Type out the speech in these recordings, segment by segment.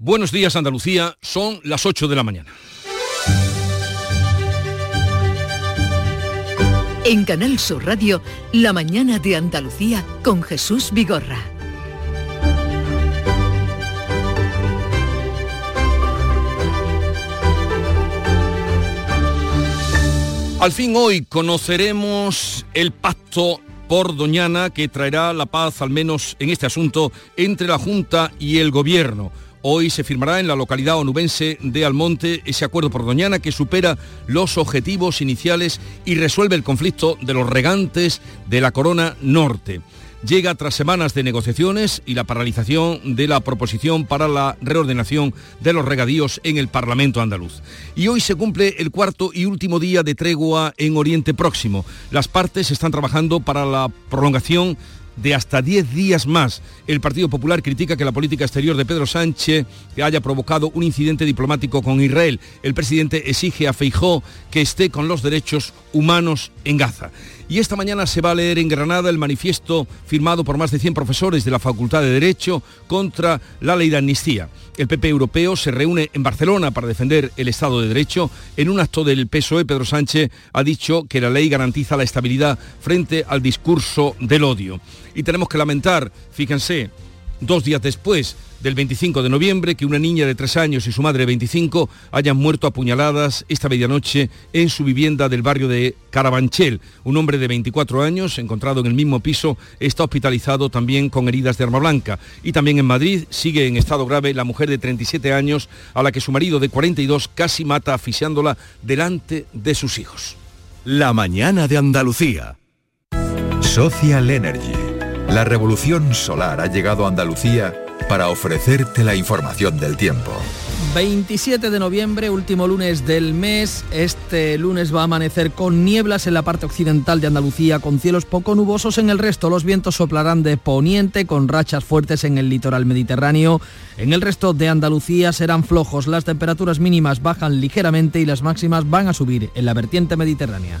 Buenos días Andalucía, son las 8 de la mañana. En Canal Sur Radio, La mañana de Andalucía con Jesús Vigorra. Al fin hoy conoceremos el pacto por Doñana que traerá la paz, al menos en este asunto, entre la Junta y el Gobierno. Hoy se firmará en la localidad onubense de Almonte ese acuerdo por Doñana que supera los objetivos iniciales y resuelve el conflicto de los regantes de la Corona Norte llega tras semanas de negociaciones y la paralización de la proposición para la reordenación de los regadíos en el Parlamento andaluz. Y hoy se cumple el cuarto y último día de tregua en Oriente Próximo. Las partes están trabajando para la prolongación de hasta 10 días más. El Partido Popular critica que la política exterior de Pedro Sánchez haya provocado un incidente diplomático con Israel. El presidente exige a Feijó que esté con los derechos humanos en Gaza. Y esta mañana se va a leer en Granada el manifiesto firmado por más de 100 profesores de la Facultad de Derecho contra la ley de amnistía. El PP europeo se reúne en Barcelona para defender el Estado de Derecho. En un acto del PSOE, Pedro Sánchez ha dicho que la ley garantiza la estabilidad frente al discurso del odio. Y tenemos que lamentar, fíjense, dos días después del 25 de noviembre que una niña de tres años y su madre de 25 hayan muerto apuñaladas esta medianoche en su vivienda del barrio de Carabanchel. Un hombre de 24 años, encontrado en el mismo piso, está hospitalizado también con heridas de arma blanca. Y también en Madrid sigue en estado grave la mujer de 37 años a la que su marido de 42 casi mata asfixiándola delante de sus hijos. La mañana de Andalucía. Social Energy. La revolución solar ha llegado a Andalucía para ofrecerte la información del tiempo. 27 de noviembre, último lunes del mes. Este lunes va a amanecer con nieblas en la parte occidental de Andalucía, con cielos poco nubosos en el resto. Los vientos soplarán de poniente con rachas fuertes en el litoral mediterráneo. En el resto de Andalucía serán flojos. Las temperaturas mínimas bajan ligeramente y las máximas van a subir en la vertiente mediterránea.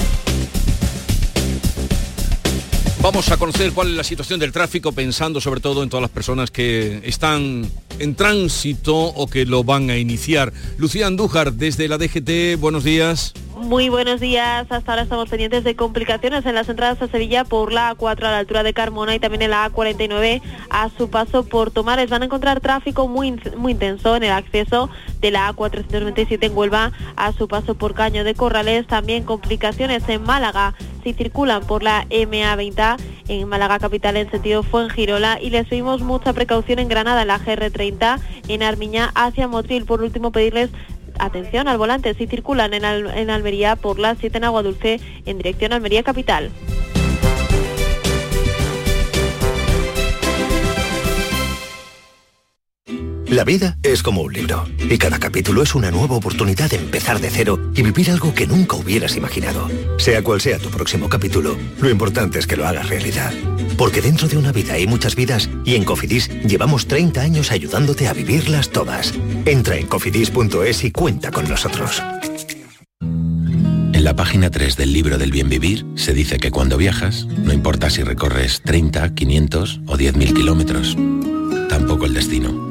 Vamos a conocer cuál es la situación del tráfico, pensando sobre todo en todas las personas que están en tránsito o que lo van a iniciar. Lucía Andújar, desde la DGT, buenos días. Muy buenos días. Hasta ahora estamos pendientes de complicaciones en las entradas a Sevilla por la A4 a la altura de Carmona y también en la A49 a su paso por Tomares. Van a encontrar tráfico muy, muy intenso en el acceso de la A497 en Huelva a su paso por Caño de Corrales. También complicaciones en Málaga si circulan por la MA20 en Málaga capital en sentido Fuengirola y les pedimos mucha precaución en Granada en la GR30 en Armiña hacia Motril. Por último pedirles atención al volante si circulan en, Almería por la 7 en Agua Dulce en dirección a Almería Capital. La vida es como un libro y cada capítulo es una nueva oportunidad de empezar de cero y vivir algo que nunca hubieras imaginado. Sea cual sea tu próximo capítulo, lo importante es que lo hagas realidad. Porque dentro de una vida hay muchas vidas y en Cofidis llevamos 30 años ayudándote a vivirlas todas. Entra en cofidis.es y cuenta con nosotros. En la página 3 del libro del bien vivir se dice que cuando viajas, no importa si recorres 30, 500 o 10.000 kilómetros, tampoco el destino.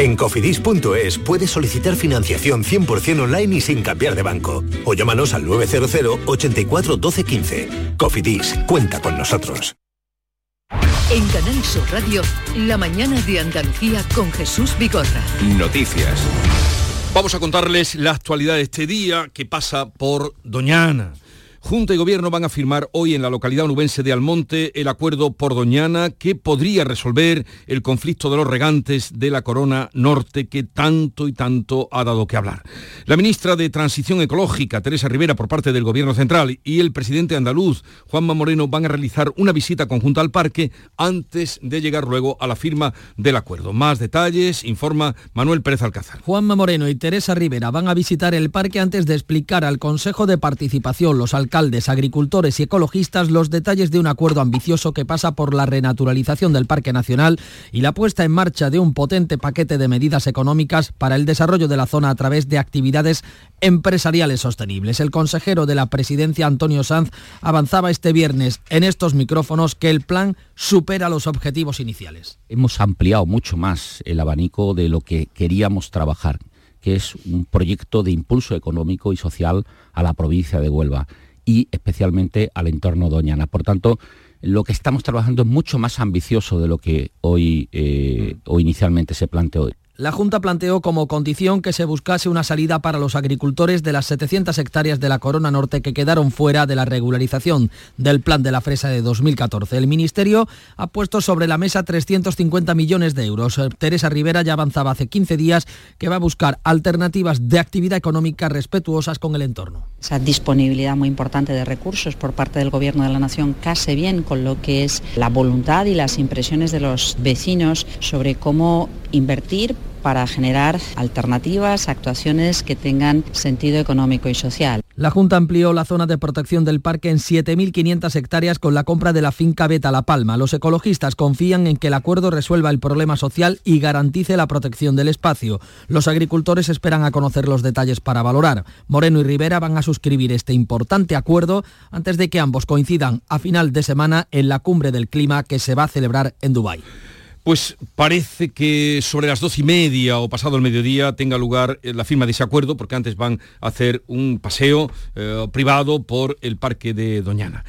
En cofidis.es puedes solicitar financiación 100% online y sin cambiar de banco. O llámanos al 900 84 12 15. Cofidis, cuenta con nosotros. En Canal Sur Radio, la mañana de Andalucía con Jesús Vigorra. Noticias. Vamos a contarles la actualidad de este día que pasa por Doñana. Junta y Gobierno van a firmar hoy en la localidad onubense de Almonte el acuerdo por Doñana que podría resolver el conflicto de los regantes de la Corona Norte que tanto y tanto ha dado que hablar. La ministra de Transición Ecológica, Teresa Rivera, por parte del Gobierno Central, y el presidente andaluz, Juanma Moreno, van a realizar una visita conjunta al parque antes de llegar luego a la firma del acuerdo. Más detalles, informa Manuel Pérez Alcázar. Juanma Moreno y Teresa Rivera van a visitar el parque antes de explicar al Consejo de Participación, los alcaldes, agricultores y ecologistas los detalles de un acuerdo ambicioso que pasa por la renaturalización del Parque Nacional y la puesta en marcha de un potente paquete de medidas económicas para el desarrollo de la zona a través de actividades empresariales sostenibles. El consejero de la presidencia, Antonio Sanz, avanzaba este viernes en estos micrófonos que el plan supera los objetivos iniciales. Hemos ampliado mucho más el abanico de lo que queríamos trabajar, que es un proyecto de impulso económico y social a la provincia de Huelva y especialmente al entorno doñana. Por tanto, lo que estamos trabajando es mucho más ambicioso de lo que hoy eh, o inicialmente se planteó. La Junta planteó como condición que se buscase una salida para los agricultores de las 700 hectáreas de la Corona Norte que quedaron fuera de la regularización del Plan de la Fresa de 2014. El Ministerio ha puesto sobre la mesa 350 millones de euros. Teresa Rivera ya avanzaba hace 15 días que va a buscar alternativas de actividad económica respetuosas con el entorno. Esa disponibilidad muy importante de recursos por parte del Gobierno de la Nación case bien con lo que es la voluntad y las impresiones de los vecinos sobre cómo invertir para generar alternativas, actuaciones que tengan sentido económico y social. La Junta amplió la zona de protección del parque en 7.500 hectáreas con la compra de la finca Beta La Palma. Los ecologistas confían en que el acuerdo resuelva el problema social y garantice la protección del espacio. Los agricultores esperan a conocer los detalles para valorar. Moreno y Rivera van a suscribir este importante acuerdo antes de que ambos coincidan a final de semana en la cumbre del clima que se va a celebrar en Dubái. Pues parece que sobre las dos y media o pasado el mediodía tenga lugar eh, la firma de ese acuerdo, porque antes van a hacer un paseo eh, privado por el parque de Doñana.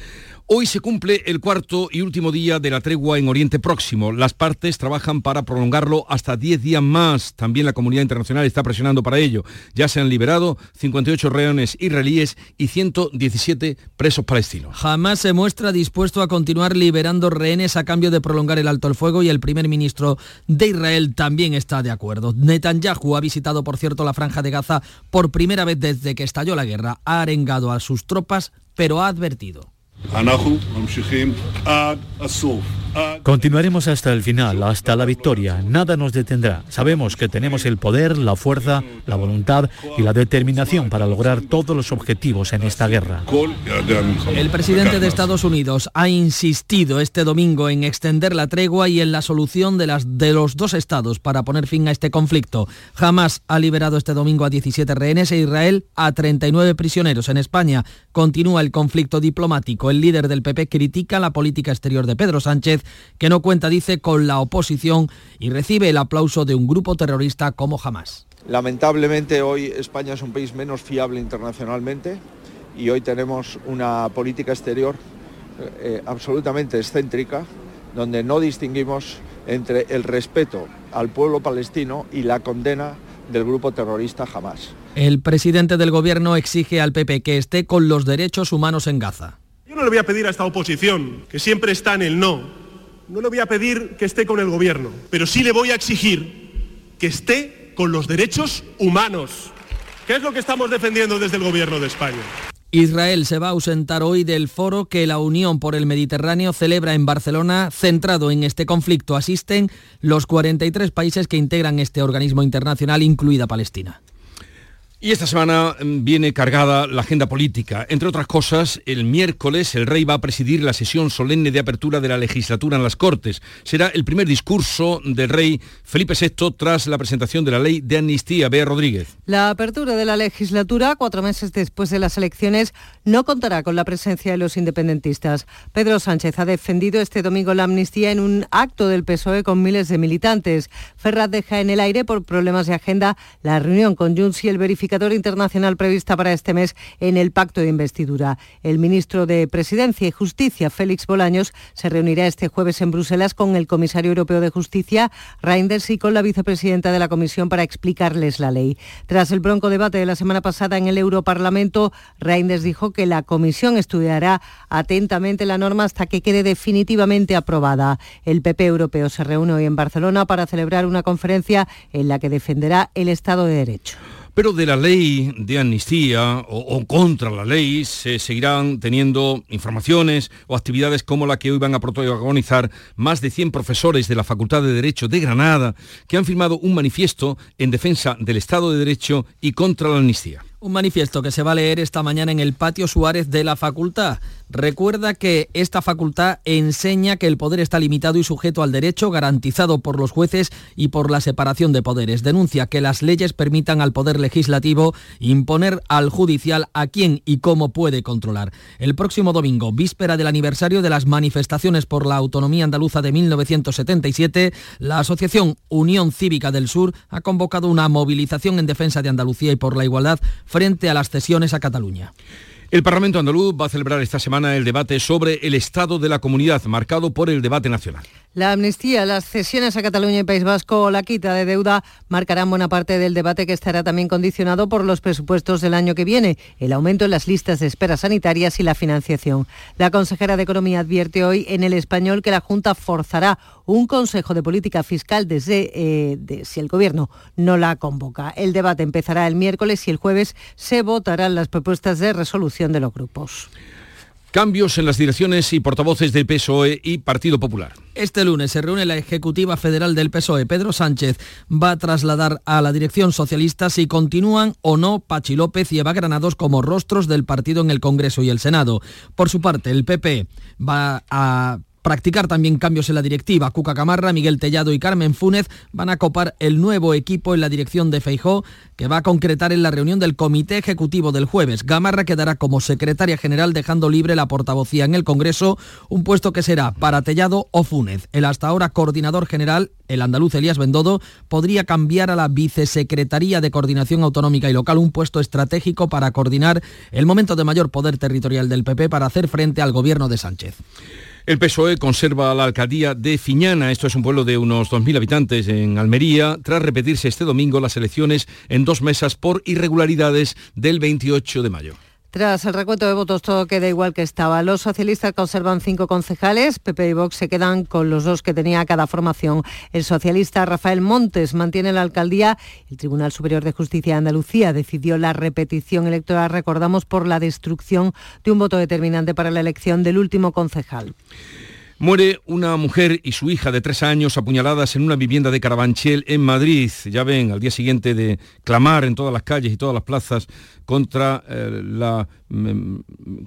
Hoy se cumple el cuarto y último día de la tregua en Oriente Próximo. Las partes trabajan para prolongarlo hasta 10 días más. También la comunidad internacional está presionando para ello. Ya se han liberado 58 rehenes israelíes y 117 presos palestinos. Jamás se muestra dispuesto a continuar liberando rehenes a cambio de prolongar el alto el fuego y el primer ministro de Israel también está de acuerdo. Netanyahu ha visitado, por cierto, la franja de Gaza por primera vez desde que estalló la guerra. Ha arengado a sus tropas, pero ha advertido. אנחנו ממשיכים עד הסוף. Continuaremos hasta el final, hasta la victoria. Nada nos detendrá. Sabemos que tenemos el poder, la fuerza, la voluntad y la determinación para lograr todos los objetivos en esta guerra. El presidente de Estados Unidos ha insistido este domingo en extender la tregua y en la solución de, las, de los dos estados para poner fin a este conflicto. Jamás ha liberado este domingo a 17 rehenes e Israel a 39 prisioneros. En España continúa el conflicto diplomático. El líder del PP critica la política exterior de Pedro Sánchez, que no cuenta, dice, con la oposición y recibe el aplauso de un grupo terrorista como jamás. Lamentablemente hoy España es un país menos fiable internacionalmente y hoy tenemos una política exterior eh, absolutamente excéntrica, donde no distinguimos entre el respeto al pueblo palestino y la condena del grupo terrorista Hamas. El presidente del gobierno exige al PP que esté con los derechos humanos en Gaza. Yo no le voy a pedir a esta oposición, que siempre está en el no, no le voy a pedir que esté con el gobierno, pero sí le voy a exigir que esté con los derechos humanos, que es lo que estamos defendiendo desde el gobierno de España. Israel se va a ausentar hoy del foro que la Unión por el Mediterráneo celebra en Barcelona, centrado en este conflicto. Asisten los 43 países que integran este organismo internacional, incluida Palestina. Y esta semana mm, viene cargada la agenda política. Entre otras cosas, el miércoles el rey va a presidir la sesión solemne de apertura de la legislatura en las Cortes. Será el primer discurso del rey Felipe VI tras la presentación de la ley de amnistía. Bea Rodríguez. La apertura de la legislatura, cuatro meses después de las elecciones, no contará con la presencia de los independentistas. Pedro Sánchez ha defendido este domingo la amnistía en un acto del PSOE con miles de militantes. Ferraz deja en el aire por problemas de agenda la reunión con Junts y el verificador internacional prevista para este mes en el pacto de investidura. El ministro de Presidencia y Justicia, Félix Bolaños, se reunirá este jueves en Bruselas con el comisario europeo de Justicia, Reinders, y con la vicepresidenta de la Comisión para explicarles la ley. Tras el bronco debate de la semana pasada en el Europarlamento, Reinders dijo que la Comisión estudiará atentamente la norma hasta que quede definitivamente aprobada. El PP europeo se reúne hoy en Barcelona para celebrar una conferencia en la que defenderá el Estado de Derecho. Pero de la ley de amnistía o, contra la ley se seguirán teniendo informaciones o actividades como la que hoy van a protagonizar más de 100 profesores de la Facultad de Derecho de Granada que han firmado un manifiesto en defensa del Estado de Derecho y contra la amnistía. Un manifiesto que se va a leer esta mañana en el patio Suárez de la facultad. Recuerda que esta facultad enseña que el poder está limitado y sujeto al derecho garantizado por los jueces y por la separación de poderes. Denuncia que las leyes permitan al poder legislativo imponer al judicial a quién y cómo puede controlar. El próximo domingo, víspera del aniversario de las manifestaciones por la autonomía andaluza de 1977, la Asociación Unión Cívica del Sur ha convocado una movilización en defensa de Andalucía y por la igualdad frente a las cesiones a Cataluña. El Parlamento andaluz va a celebrar esta semana el debate sobre el estado de la comunidad, marcado por el debate nacional. La amnistía, las cesiones a Cataluña y País Vasco o la quita de deuda marcarán buena parte del debate que estará también condicionado por los presupuestos del año que viene, el aumento en las listas de espera sanitarias y la financiación. La consejera de Economía advierte hoy en el español que la Junta forzará un Consejo de Política Fiscal desde eh, si el Gobierno no la convoca. El debate empezará el miércoles y el jueves se votarán las propuestas de resolución de los grupos. Cambios en las direcciones y portavoces del PSOE y Partido Popular. Este lunes se reúne la Ejecutiva Federal del PSOE. Pedro Sánchez va a trasladar a la dirección socialista si continúan o no Pachi López y Eva Granados como rostros del partido en el Congreso y el Senado. Por su parte, el PP va a practicar también cambios en la directiva. Cuca Camarra, Miguel Tellado y Carmen Fúnez van a copar el nuevo equipo en la dirección de Feijó, que va a concretar en la reunión del Comité Ejecutivo del jueves. Gamarra quedará como secretaria general dejando libre la portavocía en el Congreso, un puesto que será para Tellado o Fúnez. El hasta ahora coordinador general, el andaluz Elías Bendodo, podría cambiar a la Vicesecretaría de Coordinación Autonómica y Local, un puesto estratégico para coordinar el momento de mayor poder territorial del PP para hacer frente al gobierno de Sánchez. El PSOE conserva la alcaldía de Fiñana, esto es un pueblo de unos 2.000 habitantes en Almería, tras repetirse este domingo las elecciones en dos mesas por irregularidades del 28 de mayo. Tras el recuento de votos todo queda igual que estaba. Los socialistas conservan cinco concejales, PP y Vox se quedan con los dos que tenía cada formación. El socialista Rafael Montes mantiene la alcaldía. El Tribunal Superior de Justicia de Andalucía decidió la repetición electoral, recordamos, por la destrucción de un voto determinante para la elección del último concejal. Muere una mujer y su hija de tres años apuñaladas en una vivienda de Carabanchel en Madrid. Ya ven, al día siguiente de clamar en todas las calles y todas las plazas contra, eh, la, mm,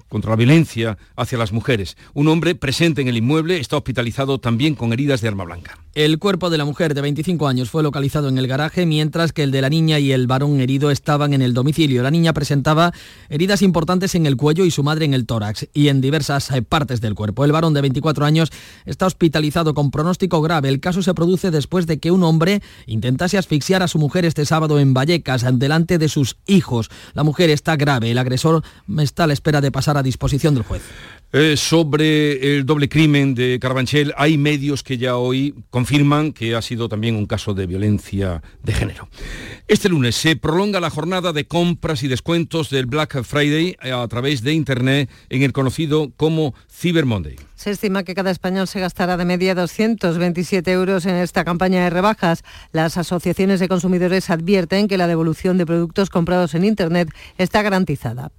contra la violencia hacia las mujeres. Un hombre presente en el inmueble está hospitalizado también con heridas de arma blanca. El cuerpo de la mujer de 25 años fue localizado en el garaje, mientras que el de la niña y el varón herido estaban en el domicilio. La niña presentaba heridas importantes en el cuello y su madre en el tórax y en diversas eh, partes del cuerpo. El varón de 24 años está hospitalizado con pronóstico grave. El caso se produce después de que un hombre intentase asfixiar a su mujer este sábado en Vallecas, delante de sus hijos. La está grave. El agresor está a la espera de pasar a disposición del juez. Eh, sobre el doble crimen de Carabanchel, hay medios que ya hoy confirman que ha sido también un caso de violencia de género. Este lunes se prolonga la jornada de compras y descuentos del Black Friday a través de Internet en el conocido como Cyber Monday. Se estima que cada español se gastará de media 227 euros en esta campaña de rebajas. Las asociaciones de consumidores advierten que la devolución de productos comprados en Internet está garantizada.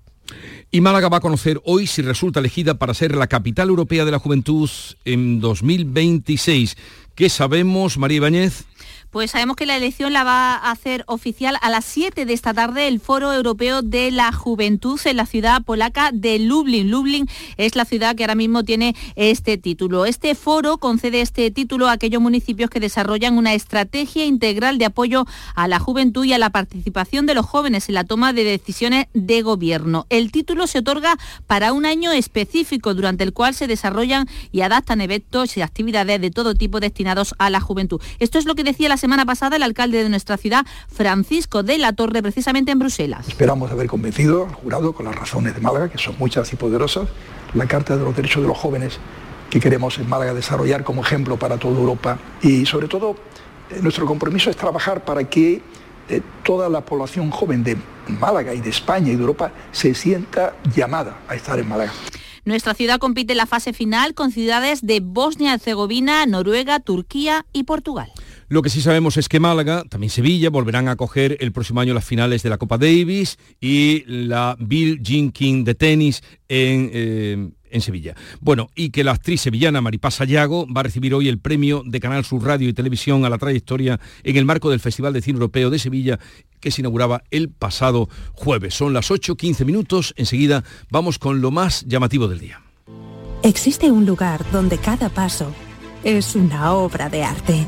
Y Málaga va a conocer hoy si resulta elegida para ser la capital europea de la juventud en 2026. ¿Qué sabemos, María Ibáñez? Pues sabemos que la elección la va a hacer oficial a las 7 de esta tarde el Foro Europeo de la Juventud en la ciudad polaca de Lublin. Lublin es la ciudad que ahora mismo tiene este título. Este foro concede este título a aquellos municipios que desarrollan una estrategia integral de apoyo a la juventud y a la participación de los jóvenes en la toma de decisiones de gobierno. El título se otorga para un año específico durante el cual se desarrollan y adaptan eventos y actividades de todo tipo destinados a la juventud. Esto es lo que decía la la semana pasada el alcalde de nuestra ciudad, Francisco de la Torre, precisamente en Bruselas. Esperamos haber convencido al jurado con las razones de Málaga, que son muchas y poderosas, la Carta de los Derechos de los Jóvenes que queremos en Málaga desarrollar como ejemplo para toda Europa y sobre todo eh, nuestro compromiso es trabajar para que eh, toda la población joven de Málaga y de España y de Europa se sienta llamada a estar en Málaga. Nuestra ciudad compite en la fase final con ciudades de Bosnia-Herzegovina, Noruega, Turquía y Portugal. Lo que sí sabemos es que Málaga, también Sevilla, volverán a acoger el próximo año las finales de la Copa Davis y la Bill Jean King de tenis en, eh, en Sevilla. Bueno, y que la actriz sevillana Maripaz Sayago va a recibir hoy el premio de Canal Sur Radio y Televisión a la trayectoria en el marco del Festival de Cine Europeo de Sevilla que se inauguraba el pasado jueves. Son las 8.15 minutos, enseguida vamos con lo más llamativo del día. Existe un lugar donde cada paso es una obra de arte,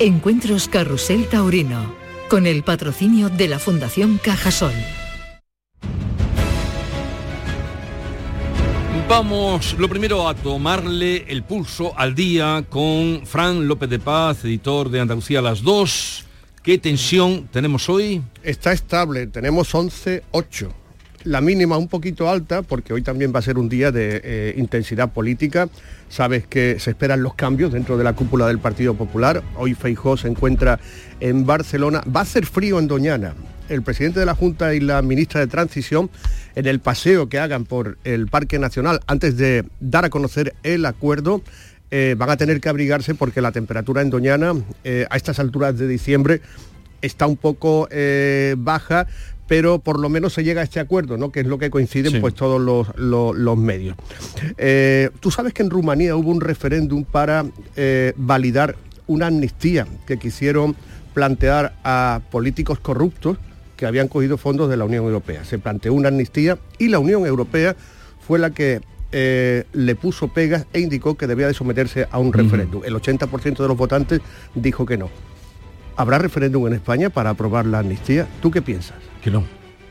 Encuentros Carrusel Taurino, con el patrocinio de la Fundación Cajasol. Vamos, lo primero, a tomarle el pulso al día con Fran López de Paz, editor de Andalucía las 2. ¿Qué tensión tenemos hoy? Está estable, tenemos 11-8 la mínima un poquito alta, porque hoy también va a ser un día de eh, intensidad política. Sabes que se esperan los cambios dentro de la cúpula del Partido Popular. Hoy Feijó se encuentra en Barcelona. Va a ser frío en Doñana. El presidente de la Junta y la ministra de Transición, en el paseo que hagan por el Parque Nacional, antes de dar a conocer el acuerdo, eh, van a tener que abrigarse porque la temperatura en Doñana, eh, a estas alturas de diciembre, está un poco baja, pero por lo menos se llega a este acuerdo, ¿no? que es lo que coinciden pues todos los, medios. Eh, Tú sabes que en Rumanía hubo un referéndum para eh, validar una amnistía que quisieron plantear a políticos corruptos que habían cogido fondos de la Unión Europea. Se planteó una amnistía y la Unión Europea fue la que eh, le puso pegas e indicó que debía de someterse a un referéndum. El 80% de los votantes dijo que no. ¿Habrá referéndum en España para aprobar la amnistía? ¿Tú qué piensas? Que no.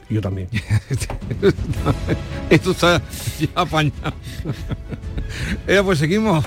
Yo también. Esto está ya apañado. Eh, pues seguimos.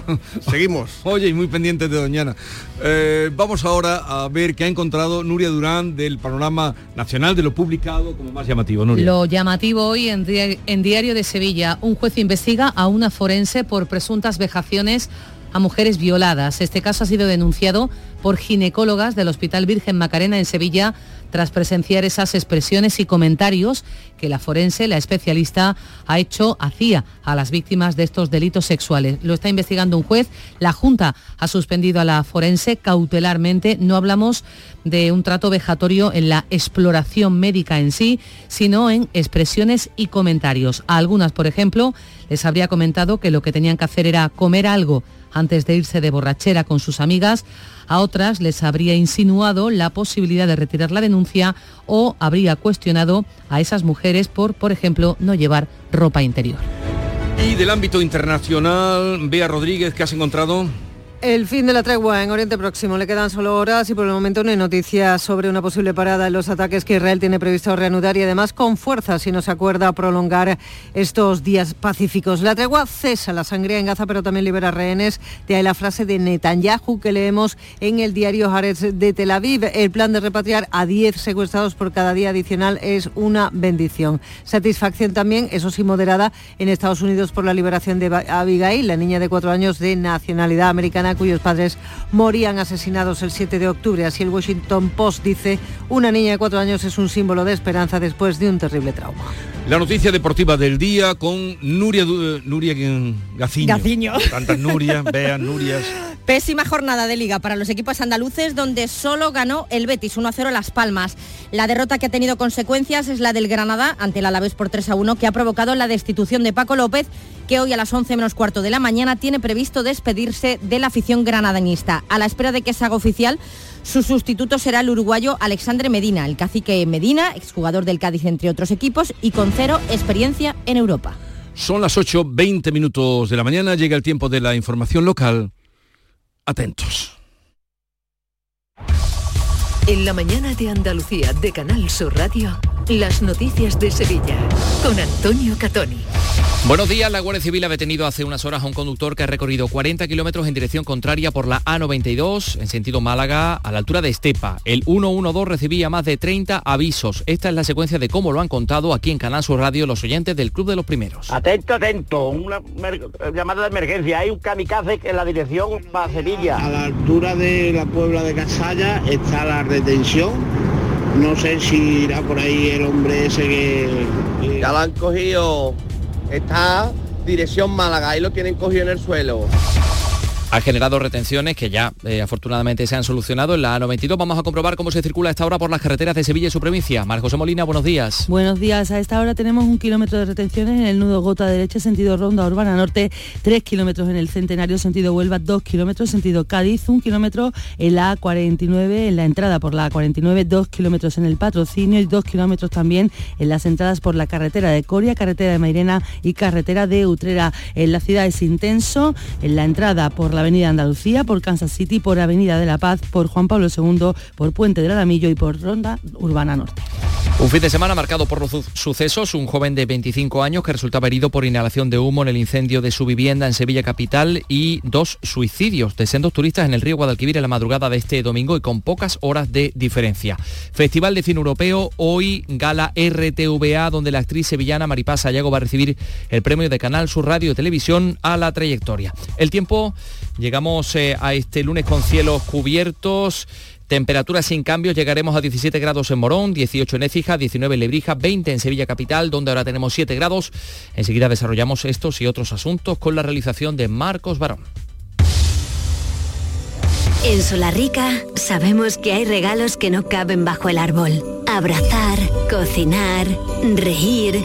Seguimos. Oye, y muy pendientes de Doñana. Eh, vamos ahora a ver qué ha encontrado Nuria Durán del panorama nacional de lo publicado como más llamativo. Nuria. Lo llamativo hoy en, en Diario de Sevilla. Un juez investiga a una forense por presuntas vejaciones a mujeres violadas. Este caso ha sido denunciado por ginecólogas del Hospital Virgen Macarena en Sevilla tras presenciar esas expresiones y comentarios que la forense, la especialista, ha hecho, hacía a las víctimas de estos delitos sexuales. Lo está investigando un juez, la Junta ha suspendido a la forense cautelarmente, no hablamos de un trato vejatorio en la exploración médica en sí, sino en expresiones y comentarios. A algunas, por ejemplo, les habría comentado que lo que tenían que hacer era comer algo antes de irse de borrachera con sus amigas. A otras les habría insinuado la posibilidad de retirar la denuncia o habría cuestionado a esas mujeres por, por ejemplo, no llevar ropa interior. Y del ámbito internacional, Bea Rodríguez, ¿qué has encontrado? El fin de la tregua en Oriente Próximo. Le quedan solo horas y por el momento no hay noticias sobre una posible parada en los ataques que Israel tiene previsto reanudar y además con fuerza si no se acuerda prolongar estos días pacíficos. La tregua cesa la sangría en Gaza pero también libera rehenes. De ahí la frase de Netanyahu que leemos en el diario Haaretz de Tel Aviv. El plan de repatriar a 10 secuestrados por cada día adicional es una bendición. Satisfacción también, eso sí moderada, en Estados Unidos por la liberación de Abigail, la niña de cuatro años de nacionalidad americana cuyos padres morían asesinados el 7 de octubre. Así el Washington Post dice, una niña de cuatro años es un símbolo de esperanza después de un terrible trauma. La noticia deportiva del día con Nuria, Nuria Gaciño. Gaciño. Tantas Nurias, vean, Nurias. Pésima jornada de liga para los equipos andaluces donde solo ganó el Betis 1-0 Las Palmas. La derrota que ha tenido consecuencias es la del Granada ante el Alavés por 3-1 que ha provocado la destitución de Paco López que hoy a las 11 menos cuarto de la mañana tiene previsto despedirse de la afición granadañista. A la espera de que se haga oficial, su sustituto será el uruguayo Alexandre Medina, el cacique Medina, exjugador del Cádiz entre otros equipos y con cero experiencia en Europa. Son las 8.20 minutos de la mañana, llega el tiempo de la información local. Atentos. En la mañana de Andalucía de Canal Sur Radio, las noticias de Sevilla con Antonio Catoni. Buenos días, la Guardia Civil ha detenido hace unas horas a un conductor que ha recorrido 40 kilómetros en dirección contraria por la A92 en sentido Málaga a la altura de Estepa. El 112 recibía más de 30 avisos. Esta es la secuencia de cómo lo han contado aquí en Canal Sur Radio los oyentes del Club de los Primeros. Atento, atento, una llamada de emergencia. Hay un kamikaze en la dirección para Sevilla. A la altura de la Puebla de Casalla está la retención no sé si irá por ahí el hombre ese que... Ya lo han cogido. Está dirección Málaga, ahí lo tienen cogido en el suelo ha generado retenciones que ya eh, afortunadamente se han solucionado en la A92. Vamos a comprobar cómo se circula esta hora por las carreteras de Sevilla y su provincia. Mar José Molina, buenos días. Buenos días. A esta hora tenemos un kilómetro de retenciones en el nudo Gota derecha, sentido Ronda Urbana Norte, tres kilómetros en el Centenario, sentido Huelva, dos kilómetros, sentido Cádiz, un kilómetro en la A49, en la entrada por la A49, dos kilómetros en el Patrocinio y dos kilómetros también en las entradas por la carretera de Coria, carretera de Mairena y carretera de Utrera. En la ciudad es intenso, en la entrada por la Avenida Andalucía, por Kansas City, por Avenida de la Paz, por Juan Pablo II, por Puente del Alamillo y por Ronda Urbana Norte. Un fin de semana marcado por los sucesos, un joven de 25 años que resultaba herido por inhalación de humo en el incendio de su vivienda en Sevilla Capital y dos suicidios de sendos turistas en el río Guadalquivir en la madrugada de este domingo y con pocas horas de diferencia. Festival de Cine Europeo, hoy gala RTVA, donde la actriz sevillana Maripaz Sayago va a recibir el premio de Canal Sur Radio y Televisión a la trayectoria. El tiempo Llegamos eh, a este lunes con cielos cubiertos. Temperaturas sin cambios, llegaremos a 17 grados en Morón, 18 en Écija, 19 en Lebrija, 20 en Sevilla Capital, donde ahora tenemos 7 grados. Enseguida desarrollamos estos y otros asuntos con la realización de Marcos Barón. En Solarrica sabemos que hay regalos que no caben bajo el árbol. Abrazar, cocinar, reír,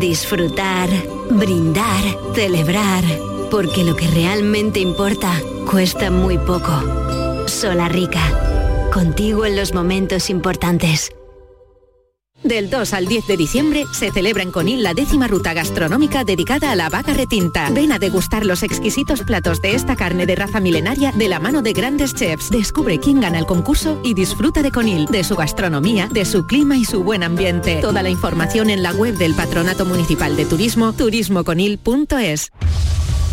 disfrutar, brindar, celebrar. Porque lo que realmente importa cuesta muy poco. Sola Rica. Contigo en los momentos importantes. Del 2 al 10 de diciembre se celebra en Conil la décima ruta gastronómica dedicada a la vaca retinta. Ven a degustar los exquisitos platos de esta carne de raza milenaria de la mano de grandes chefs. Descubre quién gana el concurso y disfruta de Conil, de su gastronomía, de su clima y su buen ambiente. Toda la información en la web del Patronato Municipal de Turismo, turismoconil.es.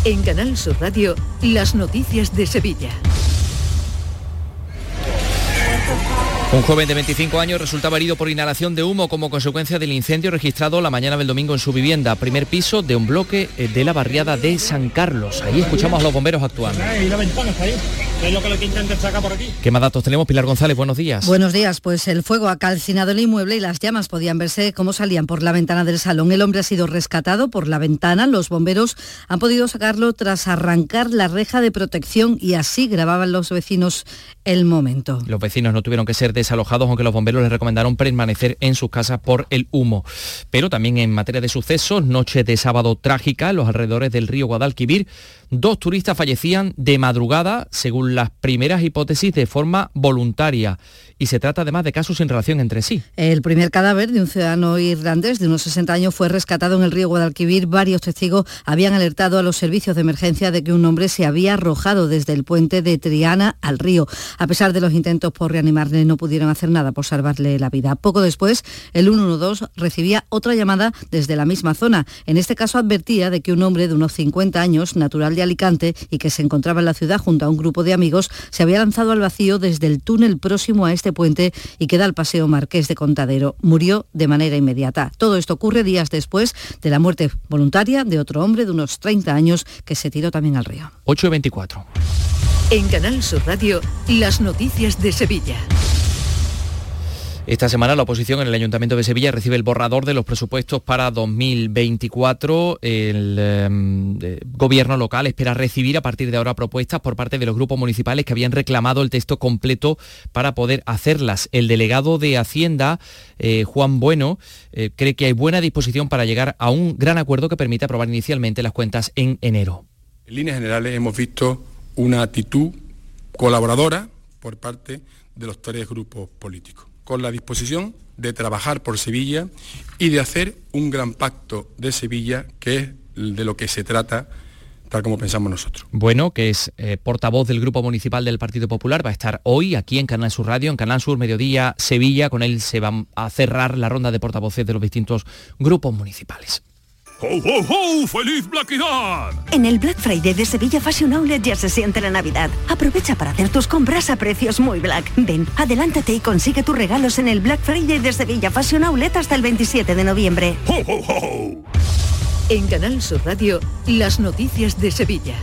En Canal Sur Radio, las noticias de Sevilla. Un joven de 25 años resultaba herido por inhalación de humo como consecuencia del incendio registrado la mañana del domingo en su vivienda, primer piso de un bloque eh, de la barriada de San Carlos. Ahí escuchamos a los bomberos actuando. ¿Qué más datos tenemos? Pilar González, buenos días. Buenos días, pues el fuego ha calcinado el inmueble y las llamas podían verse cómo salían por la ventana del salón. El hombre ha sido rescatado por la ventana, los bomberos han podido sacarlo tras arrancar la reja de protección y así grababan los vecinos el momento. Los vecinos no tuvieron que ser desalojados, aunque los bomberos les recomendaron permanecer en sus casas por el humo. Pero también en materia de sucesos, noche de sábado trágica, en los alrededores del río Guadalquivir, dos turistas fallecían de madrugada, según las primeras hipótesis, de forma voluntaria y se trata además de casos sin relación entre sí. El primer cadáver de un ciudadano irlandés de unos 60 años fue rescatado en el río Guadalquivir. Varios testigos habían alertado a los servicios de emergencia de que un hombre se había arrojado desde el puente de Triana al río. A pesar de los intentos por reanimarle, no pudieron hacer nada por salvarle la vida. Poco después, el 112 recibía otra llamada desde la misma zona. En este caso advertía de que un hombre de unos 50 años, natural de Alicante y que se encontraba en la ciudad junto a un grupo de amigos, se había lanzado al vacío desde el túnel próximo a este puente y que da al paseo Marqués de Contadero. Murió de manera inmediata. Todo esto ocurre días después de la muerte voluntaria de otro hombre de unos 30 años que se tiró también al río. 8 24. En Canal Sur Radio, las noticias de Sevilla. Esta semana la oposición en el Ayuntamiento de Sevilla recibe el borrador de los presupuestos para 2024. El em, gobierno local espera recibir a partir de ahora propuestas por parte de los grupos municipales que habían reclamado el texto completo para poder hacerlas. El delegado de Hacienda, eh, Juan Bueno, eh, cree que hay buena disposición para llegar a un gran acuerdo que permita aprobar inicialmente las cuentas en enero. En líneas generales hemos visto una actitud colaboradora por parte de los tres grupos políticos con la disposición de trabajar por Sevilla y de hacer un gran pacto de Sevilla, que es de lo que se trata tal como pensamos nosotros. Bueno, que es eh, portavoz del Grupo Municipal del Partido Popular, va a estar hoy aquí en Canal Sur Radio, en Canal Sur Mediodía Sevilla, con él se va a cerrar la ronda de portavoces de los distintos grupos municipales. ¡Ho, ho, ho! ¡Feliz Blackidad! En el Black Friday de Sevilla Fashion Outlet ya se siente la Navidad. Aprovecha para hacer tus compras a precios muy black. Ven, adelántate y consigue tus regalos en el Black Friday de Sevilla Fashion Outlet hasta el 27 de noviembre. ¡Ho, ho, ho! En Canal Sur Radio, las noticias de Sevilla.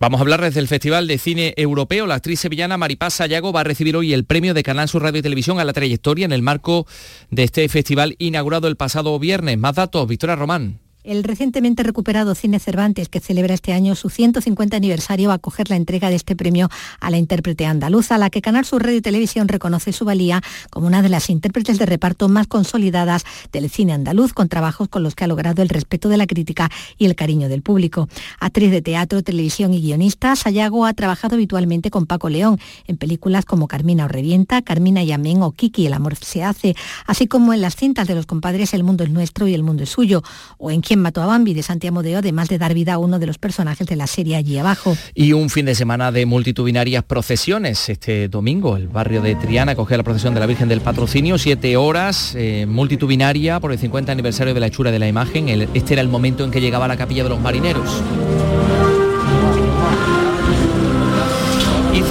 Vamos a hablar desde el Festival de Cine Europeo. La actriz sevillana Maripaz Sayago va a recibir hoy el premio de Canal Sur Radio y Televisión a la trayectoria en el marco de este festival inaugurado el pasado viernes. Más datos, Victoria Román. El recientemente recuperado Cine Cervantes, que celebra este año su 150 aniversario, va a acoger la entrega de este premio a la intérprete andaluza, a la que Canal Sur Radio y Televisión reconoce su valía como una de las intérpretes de reparto más consolidadas del cine andaluz, con trabajos con los que ha logrado el respeto de la crítica y el cariño del público. Actriz de teatro, televisión y guionista, Sayago ha trabajado habitualmente con Paco León en películas como Carmina o Revienta, Carmina y Amén o Kiki, El amor se hace, así como en las cintas de los compadres El mundo es nuestro y El mundo es suyo, o en mató a Bambi de Santiago de además de dar vida a uno de los personajes de la serie allí abajo. Y un fin de semana de multitudinarias procesiones. Este domingo el barrio de Triana coge la procesión de la Virgen del Patrocinio, siete horas, eh, multitudinaria por el 50 aniversario de la hechura de la imagen. este era el momento en que llegaba la capilla de los marineros.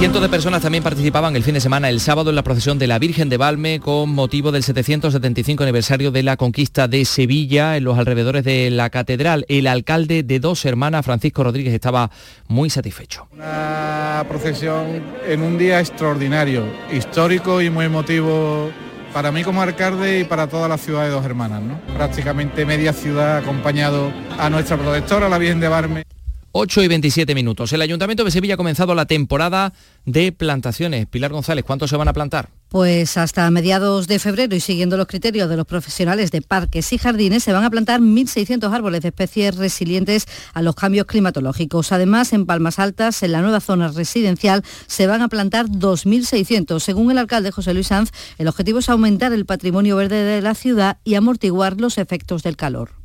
Cientos de personas también participaban el fin de semana, el sábado, en la procesión de la Virgen de Valme con motivo del 775 aniversario de la conquista de Sevilla en los alrededores de la catedral. El alcalde de dos hermanas, Francisco Rodríguez, estaba muy satisfecho. Una procesión en un día extraordinario, histórico y muy emotivo para mí como alcalde y para toda la ciudad de Dos Hermanas. Prácticamente media ciudad acompañado a nuestra protectora, la Virgen de Valme. 8 y 27 minutos. El Ayuntamiento de Sevilla ha comenzado la temporada de plantaciones. Pilar González, ¿cuántos se van a plantar? Pues hasta mediados de febrero y siguiendo los criterios de los profesionales de parques y jardines se van a plantar 1.600 árboles de especies resilientes a los cambios climatológicos. Además, en Palmas Altas, en la nueva zona residencial, se van a plantar 2.600. Según el alcalde José Luis Sanz, el objetivo es aumentar el patrimonio verde de la ciudad y amortiguar los efectos del calor.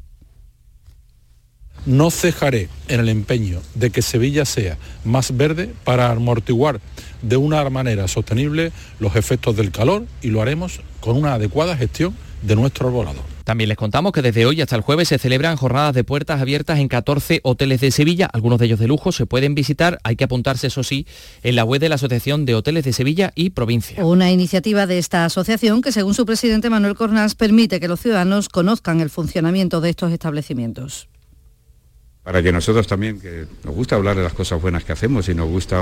No cejaré en el empeño de que Sevilla sea más verde para amortiguar de una manera sostenible los efectos del calor y lo haremos con una adecuada gestión de nuestro arbolado. También les contamos que desde hoy hasta el jueves se celebran jornadas de puertas abiertas en 14 hoteles de Sevilla, algunos de ellos de lujo, se pueden visitar, hay que apuntarse eso sí, en la web de la Asociación de Hoteles de Sevilla y Provincia. Una iniciativa de esta asociación que según su presidente Manuel Cornás permite que los ciudadanos conozcan el funcionamiento de estos establecimientos para que nosotros también, que nos gusta hablar de las cosas buenas que hacemos y nos gusta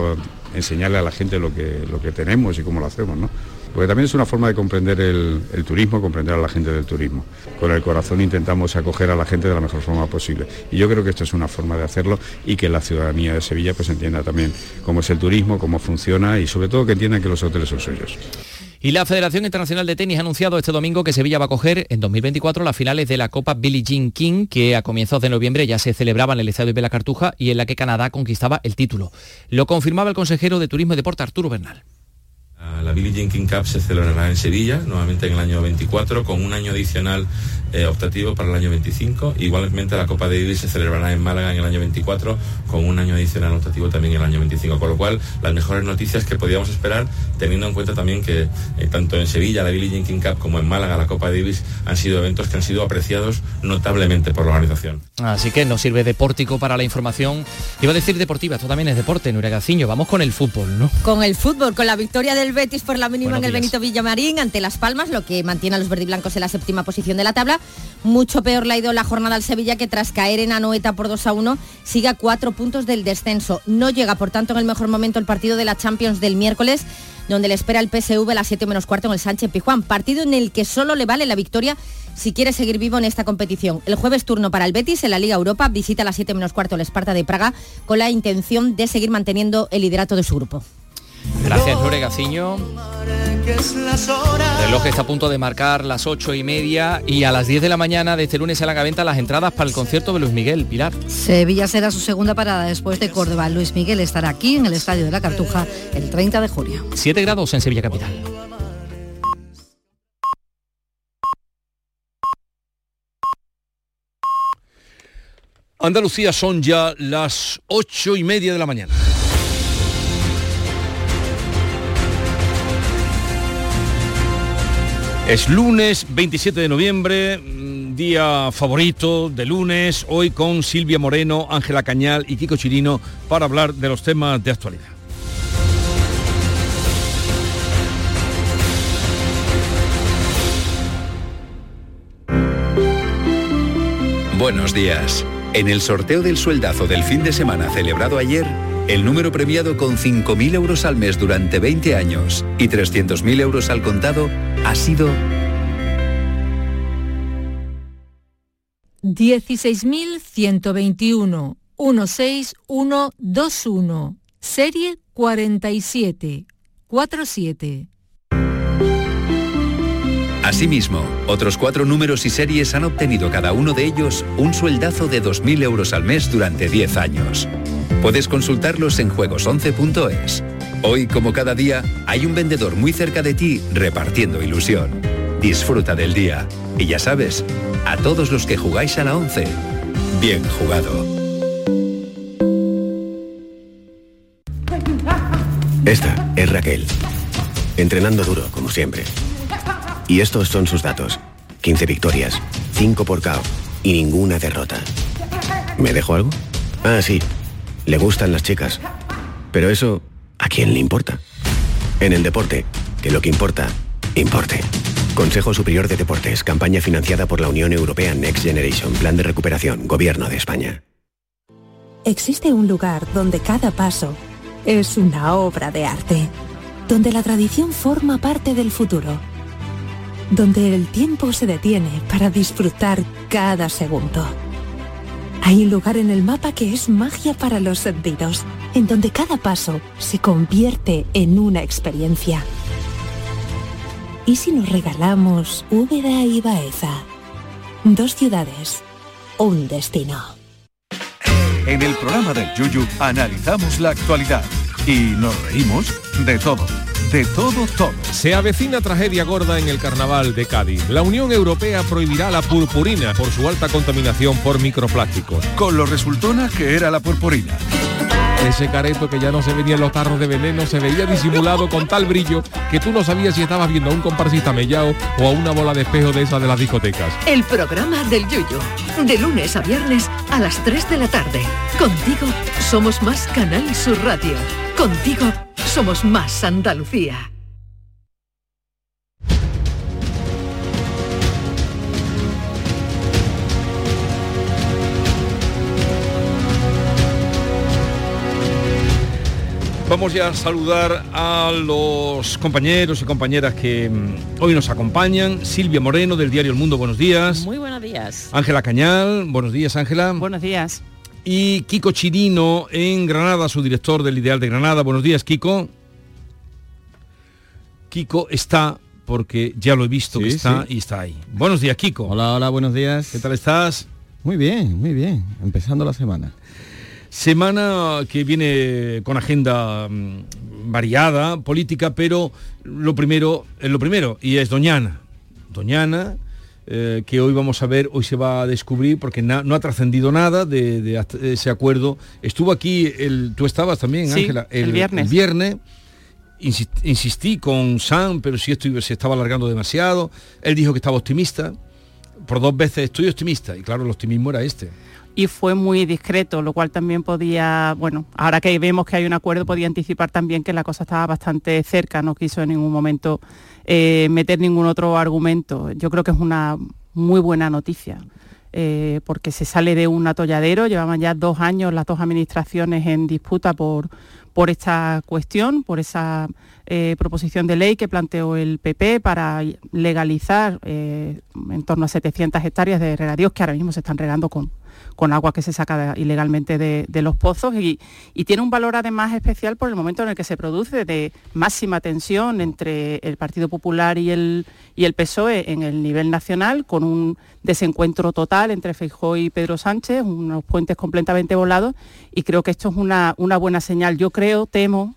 enseñarle a la gente lo que, lo que tenemos y cómo lo hacemos, ¿no? Porque también es una forma de comprender el, turismo, comprender a la gente del turismo. Con el corazón intentamos acoger a la gente de la mejor forma posible. Y yo creo que esto es una forma de hacerlo y que la ciudadanía de Sevilla pues entienda también cómo es el turismo, cómo funciona y sobre todo que entiendan que los hoteles son suyos. Y la Federación Internacional de Tenis ha anunciado este domingo que Sevilla va a coger en 2024 las finales de la Copa Billie Jean King, que a comienzos de noviembre ya se celebraba en el Estadio de la Cartuja y en la que Canadá conquistaba el título. Lo confirmaba el consejero de Turismo y Deporte Arturo Bernal. La Billie Jean King Cup se celebrará en Sevilla, nuevamente en el año 24, con un año adicional eh, optativo para el año 25. Igualmente la Copa Davis se celebrará en Málaga en el año 24, con un año adicional optativo también en el año 25. Con lo cual, las mejores noticias que podíamos esperar, teniendo en cuenta también que eh, tanto en Sevilla la Billie Jean King Cup como en Málaga la Copa Davis han sido eventos que han sido apreciados notablemente por la organización. Así que nos sirve de pórtico para la información. Iba a decir deportiva, esto también es deporte, Nuria Gaciño. Vamos con el fútbol, ¿no? Con el fútbol, con la victoria del el Betis por la mínima en el Benito Villamarín ante Las Palmas, lo que mantiene a los verdiblancos en la séptima posición de la tabla. Mucho peor le ha ido la jornada al Sevilla que tras caer en Anoeta por 2 a 1 sigue a cuatro puntos del descenso. No llega, por tanto, en el mejor momento el partido de la Champions del miércoles donde le espera el PSV a las 7 menos cuarto en el Sánchez Pijuán, partido en el que solo le vale la victoria si quiere seguir vivo en esta competición. El jueves turno para el Betis en la Liga Europa, visita a las 7 menos cuarto el Esparta de Praga con la intención de seguir manteniendo el liderato de su grupo. Gracias, Lore Gaciño. El reloj está a punto de marcar las ocho y media y a las 10 de la mañana de este lunes se la venta las entradas para el concierto de Luis Miguel Pilar. Sevilla será su segunda parada después de Córdoba. Luis Miguel estará aquí en el Estadio de la Cartuja el 30 de junio. 7 grados en Sevilla Capital. Andalucía son ya las ocho y media de la mañana. Es lunes 27 de noviembre, mm, día favorito de lunes, hoy con Silvia Moreno, Ángela Cañal y Kiko Chirino para hablar de los temas de actualidad. Buenos días. En el sorteo del sueldazo del fin de semana celebrado ayer, el número premiado con 5.000 euros al mes durante 20 años y 300.000 euros al contado ha sido 16.121 16121 serie 47 47 Asimismo, otros cuatro números y series han obtenido cada uno de ellos un sueldazo de 2.000 euros al mes durante 10 años. Puedes consultarlos en juegos11.es. Hoy, como cada día, hay un vendedor muy cerca de ti repartiendo ilusión. Disfruta del día. Y ya sabes, a todos los que jugáis a la 11, bien jugado. Esta es Raquel. Entrenando duro, como siempre. Y estos son sus datos. 15 victorias, 5 por KO y ninguna derrota. ¿Me dejo algo? Ah, sí. Le gustan las chicas. Pero eso, ¿a quién le importa? En el deporte, que lo que importa, importe. Consejo Superior de Deportes, campaña financiada por la Unión Europea Next Generation, Plan de Recuperación, Gobierno de España. Existe un lugar donde cada paso es una obra de arte, donde la tradición forma parte del futuro donde el tiempo se detiene para disfrutar cada segundo. Hay un lugar en el mapa que es magia para los sentidos, en donde cada paso se convierte en una experiencia. ¿Y si nos regalamos Úbeda y Baeza? Dos ciudades, un destino. En el programa del Yuyu analizamos la actualidad y nos reímos de todo de todo, todo. Se avecina tragedia gorda en el carnaval de Cádiz. La Unión Europea prohibirá la purpurina por su alta contaminación por microplásticos. Con lo resultona que era la purpurina. Ese careto que ya no se veía en los tarros de veneno se veía disimulado con tal brillo que tú no sabías si estabas viendo a un comparsista mellao o a una bola de espejo de esas de las discotecas. El programa del Yuyo. De lunes a viernes a las 3 de la tarde. Contigo somos más Canal Sur Radio. Contigo somos más Andalucía. Vamos ya a saludar a los compañeros y compañeras que mm, hoy nos acompañan. Silvia Moreno del diario El Mundo, buenos días. Muy buenos días. Ángela Cañal, buenos días Ángela. Buenos días y Kiko Chirino en Granada, su director del Ideal de Granada. Buenos días, Kiko. Kiko está porque ya lo he visto que está y está ahí. Buenos días, Kiko. Hola, hola, buenos días. ¿Qué tal estás? Muy bien, muy bien. Empezando la semana. Semana que viene con agenda mm, variada, política, pero lo primero es lo primero, y es Doñana. Doñana, eh, que hoy vamos a ver, hoy se va a descubrir, porque no ha trascendido nada de, ese acuerdo. Estuvo aquí, el, tú estabas también, Ángela, el, viernes. El viernes insistí con Sam, pero si esto se estaba alargando demasiado. Él dijo que estaba optimista. Por dos veces estoy optimista. Y claro, el optimismo era este. Y fue muy discreto, lo cual también podía, bueno, ahora que vemos que hay un acuerdo, podía anticipar también que la cosa estaba bastante cerca, no quiso en ningún momento eh, meter ningún otro argumento. Yo creo que es una muy buena noticia. Eh, porque se sale de un atolladero, llevaban ya dos años las dos administraciones en disputa por, por esta cuestión, por esa eh, proposición de ley que planteó el PP para legalizar en torno a 700 hectáreas de regadíos que ahora mismo se están regando con, con agua que se saca ilegalmente de, los pozos y, tiene un valor además especial por el momento en el que se produce de máxima tensión entre el Partido Popular y el, y el PSOE en el nivel nacional, con un desencuentro total entre Feijóo y Pedro Sánchez, unos puentes completamente volados y creo que esto es una, una buena señal. Yo creo, temo,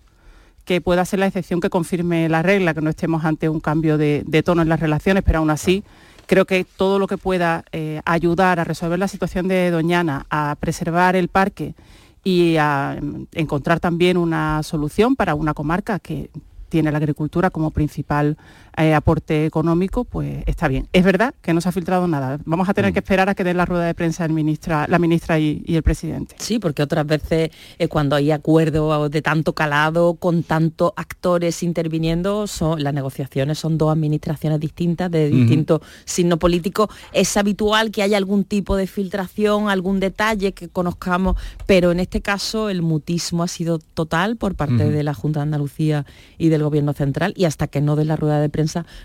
que pueda ser la excepción que confirme la regla, que no estemos ante un cambio de, de tono en las relaciones, pero aún así creo que todo lo que pueda eh, ayudar a resolver la situación de Doñana, a preservar el parque y a mm, encontrar también una solución para una comarca que tiene la agricultura como principal eh, aporte económico, pues está bien. Es verdad que no se ha filtrado nada. Vamos a tener mm. que esperar a que den la rueda de prensa el ministra, la ministra y, el presidente. Sí, porque otras veces eh, cuando hay acuerdos de tanto calado, con tantos actores interviniendo, son, las negociaciones son dos administraciones distintas, de distintos signos políticos. Es habitual que haya algún tipo de filtración, algún detalle que conozcamos, pero en este caso el mutismo ha sido total por parte de la Junta de Andalucía y del Gobierno Central y hasta que no den la rueda de prensa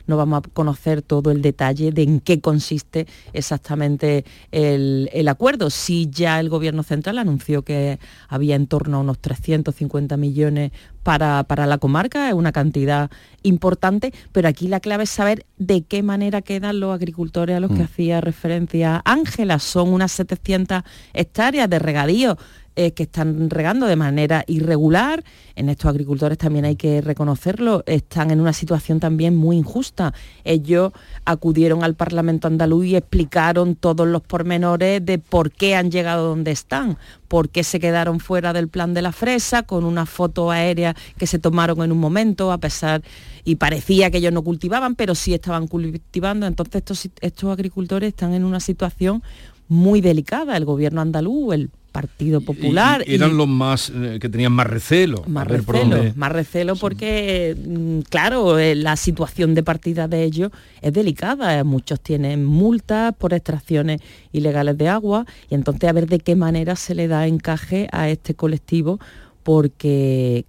no vamos a conocer todo el detalle de en qué consiste exactamente el, acuerdo. Si ya el Gobierno Central anunció que había en torno a unos 350 millones para, para, la comarca, es una cantidad importante, pero aquí la clave es saber de qué manera quedan los agricultores a los que mm. hacía referencia Ángela. Son unas 700 hectáreas de regadío eh, que están regando de manera irregular. En estos agricultores también hay que reconocerlo, están en una situación también muy injusta. Ellos acudieron al Parlamento andaluz y explicaron todos los pormenores de por qué han llegado donde están, por qué se quedaron fuera del plan de la fresa, con una foto aérea que se tomaron en un momento, a pesar, y parecía que ellos no cultivaban, pero sí estaban cultivando. Entonces estos, estos agricultores están en una situación muy delicada. El gobierno andaluz, el Partido Popular. Y, eran los más eh, que tenían más recelo. Más recelo, más recelo porque, mm, claro, eh, la situación de partida de ellos es delicada. Muchos tienen multas por extracciones ilegales de agua y entonces a ver de qué manera se le da encaje a este colectivo porque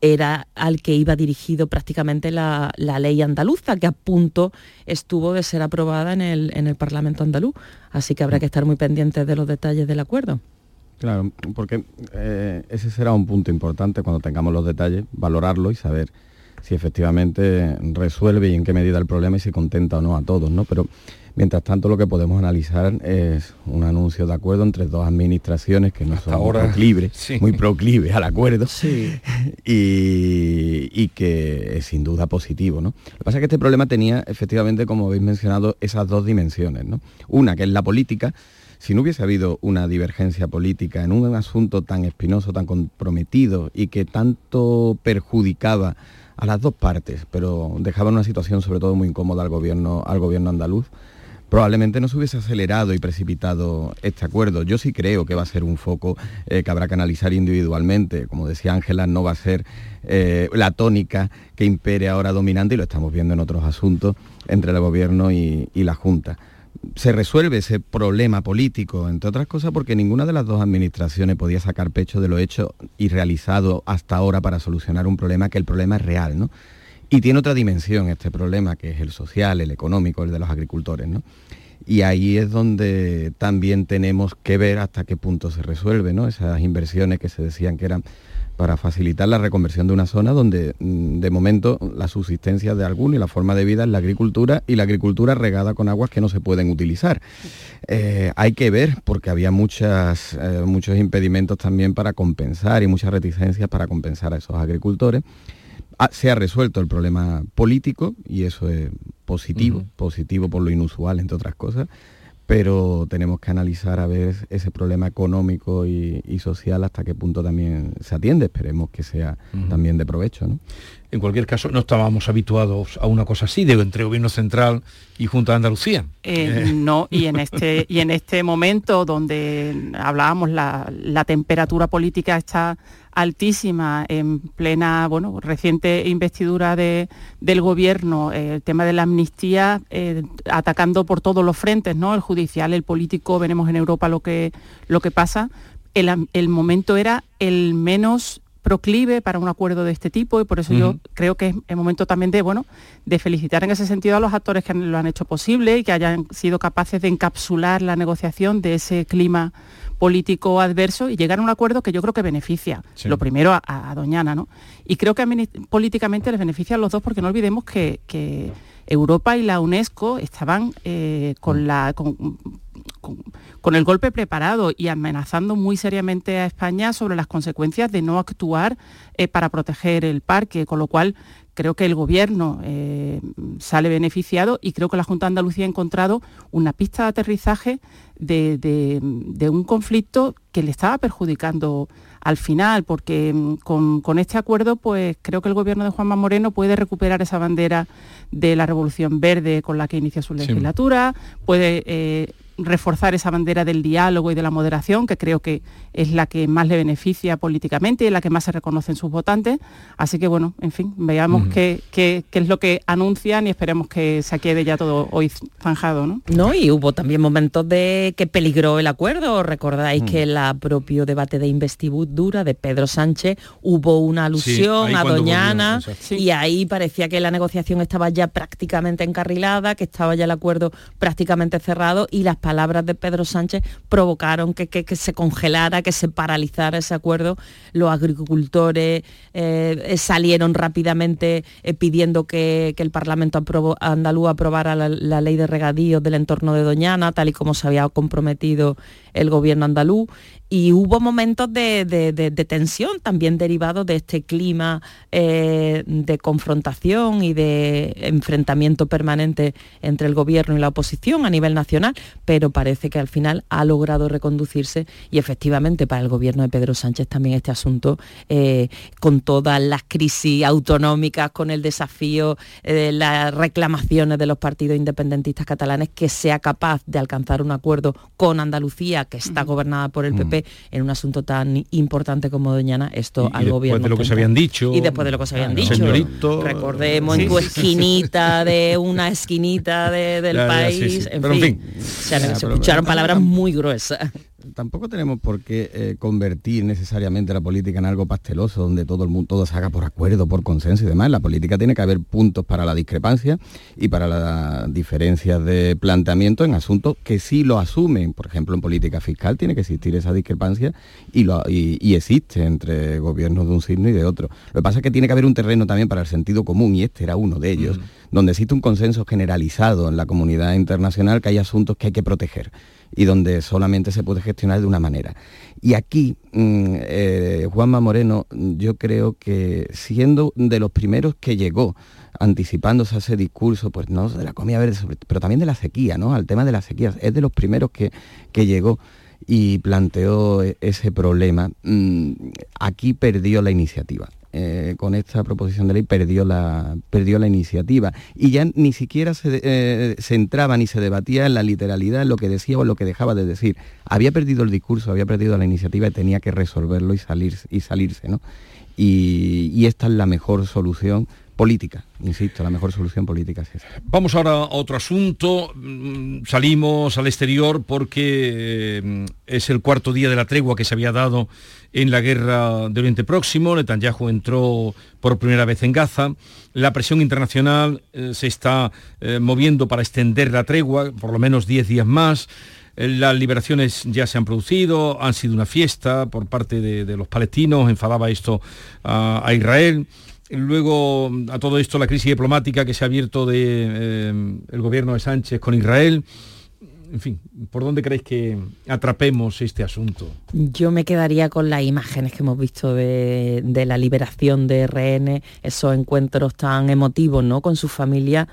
era al que iba dirigido prácticamente la, ley andaluza, que a punto estuvo de ser aprobada en el, en el Parlamento andaluz. Así que habrá que estar muy pendientes de los detalles del acuerdo. Claro, porque eh, ese será un punto importante cuando tengamos los detalles, valorarlo y saber si efectivamente resuelve y en qué medida el problema y si contenta o no a todos, ¿no? Pero mientras tanto lo que podemos analizar es un anuncio de acuerdo entre dos administraciones que no son ahora, proclives, muy proclives al acuerdo y, que es sin duda positivo, ¿no? Lo que pasa es que este problema tenía efectivamente, como habéis mencionado, esas dos dimensiones, ¿no? Una que es la política, si no hubiese habido una divergencia política en un asunto tan espinoso, tan comprometido y que tanto perjudicaba a las dos partes, pero dejaba una situación sobre todo muy incómoda al gobierno, al gobierno andaluz, probablemente no se hubiese acelerado y precipitado este acuerdo. Yo sí creo que va a ser un foco eh, que habrá que analizar individualmente. Como decía Ángela, no va a ser eh, la tónica que impere ahora dominante y lo estamos viendo en otros asuntos entre el gobierno y la Junta se resuelve ese problema político, entre otras cosas porque ninguna de las dos administraciones podía sacar pecho de lo hecho y realizado hasta ahora para solucionar un problema que el problema es real, ¿no? Y tiene otra dimensión este problema, que es el social, el económico, el de los agricultores, ¿no? Y ahí es donde también tenemos que ver hasta qué punto se resuelve, ¿no? Esas inversiones que se decían que eran para facilitar la reconversión de una zona donde mm, de momento la subsistencia de alguno y la forma de vida es la agricultura y la agricultura regada con aguas que no se pueden utilizar. Eh, hay que ver, porque había muchas, eh, muchos impedimentos también para compensar y muchas reticencias para compensar a esos agricultores. Ah, se ha resuelto el problema político y eso es positivo, positivo por lo inusual, entre otras cosas pero tenemos que analizar a ver ese problema económico y, social hasta qué punto también se atiende. Esperemos que sea también de provecho. ¿no? En cualquier caso, no estábamos habituados a una cosa así, de entre Gobierno Central y Junta de Andalucía. Eh, eh. No, y en, este, y en este momento donde hablábamos, la, la temperatura política está altísima en plena bueno, reciente investidura de, del gobierno, eh, el tema de la amnistía atacando por todos los frentes, ¿no? El judicial, el político, veremos en Europa lo que, lo que pasa. El momento era el menos proclive para un acuerdo de este tipo y por eso yo creo que es el momento también de bueno de felicitar en ese sentido a los actores que lo han hecho posible y que hayan sido capaces de encapsular la negociación de ese clima político adverso y llegar a un acuerdo que yo creo que beneficia lo primero a, Doñana ¿no? y creo que políticamente les beneficia a los dos porque no olvidemos que, Europa y la UNESCO estaban eh, con la con, el golpe preparado y amenazando muy seriamente a España sobre las consecuencias de no actuar eh, para proteger el parque, con lo cual creo que el gobierno eh, sale beneficiado y creo que la Junta de Andalucía ha encontrado una pista de aterrizaje de, un conflicto que le estaba perjudicando al final, porque mm, con, este acuerdo, pues creo que el gobierno de Juanma Moreno puede recuperar esa bandera de la Revolución Verde con la que inicia su legislatura, puede eh, reforzar esa bandera del diálogo y de la moderación, que creo que es la que más le beneficia políticamente y la que más se reconoce en sus votantes. Así que bueno, en fin, veamos qué, es lo que anuncian y esperemos que se quede ya todo hoy zanjado. ¿no? no, y hubo también momentos de que peligró el acuerdo. Recordáis que en el propio debate de investidura de Pedro Sánchez hubo una alusión a Doñana y ahí parecía que la negociación estaba ya prácticamente encarrilada, que estaba ya el acuerdo prácticamente cerrado y las palabras de Pedro Sánchez provocaron que, se congelara, que se paralizara ese acuerdo. Los agricultores eh, salieron rápidamente eh, pidiendo que, el Parlamento andaluz aprobara la, ley de regadíos del entorno de Doñana, tal y como se había comprometido el gobierno andaluz y hubo momentos de, tensión también derivados de este clima eh, de confrontación y de enfrentamiento permanente entre el gobierno y la oposición a nivel nacional, pero parece que al final ha logrado reconducirse y efectivamente para el gobierno de Pedro Sánchez también este asunto, eh, con todas las crisis autonómicas, con el desafío de eh, las reclamaciones de los partidos independentistas catalanes, que sea capaz de alcanzar un acuerdo con Andalucía, que está gobernada por el PP, en un asunto tan importante como Doñana, esto al gobierno. Después de lo que se habían dicho. Y después de lo que se habían dicho. Recordemos en tu esquinita de una esquinita del país. En, fin, se, escucharon palabras muy gruesas tampoco tenemos por qué eh, convertir necesariamente la política en algo pasteloso, donde todo el mundo todo se haga por acuerdo, por consenso y demás. La política tiene que haber puntos para la discrepancia y para las diferencias de planteamiento en asuntos que sí lo asumen. Por ejemplo, en política fiscal tiene que existir esa discrepancia y, lo, y, existe entre gobiernos de un signo y de otro. Lo que pasa es que tiene que haber un terreno también para el sentido común y este era uno de ellos, donde existe un consenso generalizado en la comunidad internacional que hay asuntos que hay que proteger y donde solamente se puede gestionar de una manera. Y aquí, mm, eh, Juanma Moreno, yo creo que siendo de los primeros que llegó, anticipándose a ese discurso, pues no de la comida verde, pero también de la sequía, ¿no? Al tema de la sequía, es de los primeros que, que llegó y planteó e-, ese problema. Mm, aquí perdió la iniciativa. Eh, con esta proposición de ley perdió la, perdió la iniciativa y ya ni siquiera se, eh, se, entraba ni se debatía en la literalidad, en lo que decía o lo que dejaba de decir. Había perdido el discurso, había perdido la iniciativa y tenía que resolverlo y, salir, y salirse. ¿no? y esta es la mejor solución política, insisto, la mejor solución política es esa. Vamos ahora a otro asunto. Mm, salimos al exterior porque eh, es el cuarto día de la tregua que se había dado en la guerra de Oriente Próximo. Netanyahu entró por primera vez en Gaza. La presión internacional eh, se está eh, moviendo para extender la tregua, por lo menos 10 días más. Las liberaciones ya se han producido, han sido una fiesta por parte de, los palestinos, enfadaba esto a Israel. Luego, a todo esto, la crisis diplomática que se ha abierto del de, eh, gobierno de Sánchez con Israel. En fin, ¿por dónde creéis que atrapemos este asunto? Yo me quedaría con las imágenes que hemos visto de, la liberación de RN, esos encuentros tan emotivos ¿no? con su familia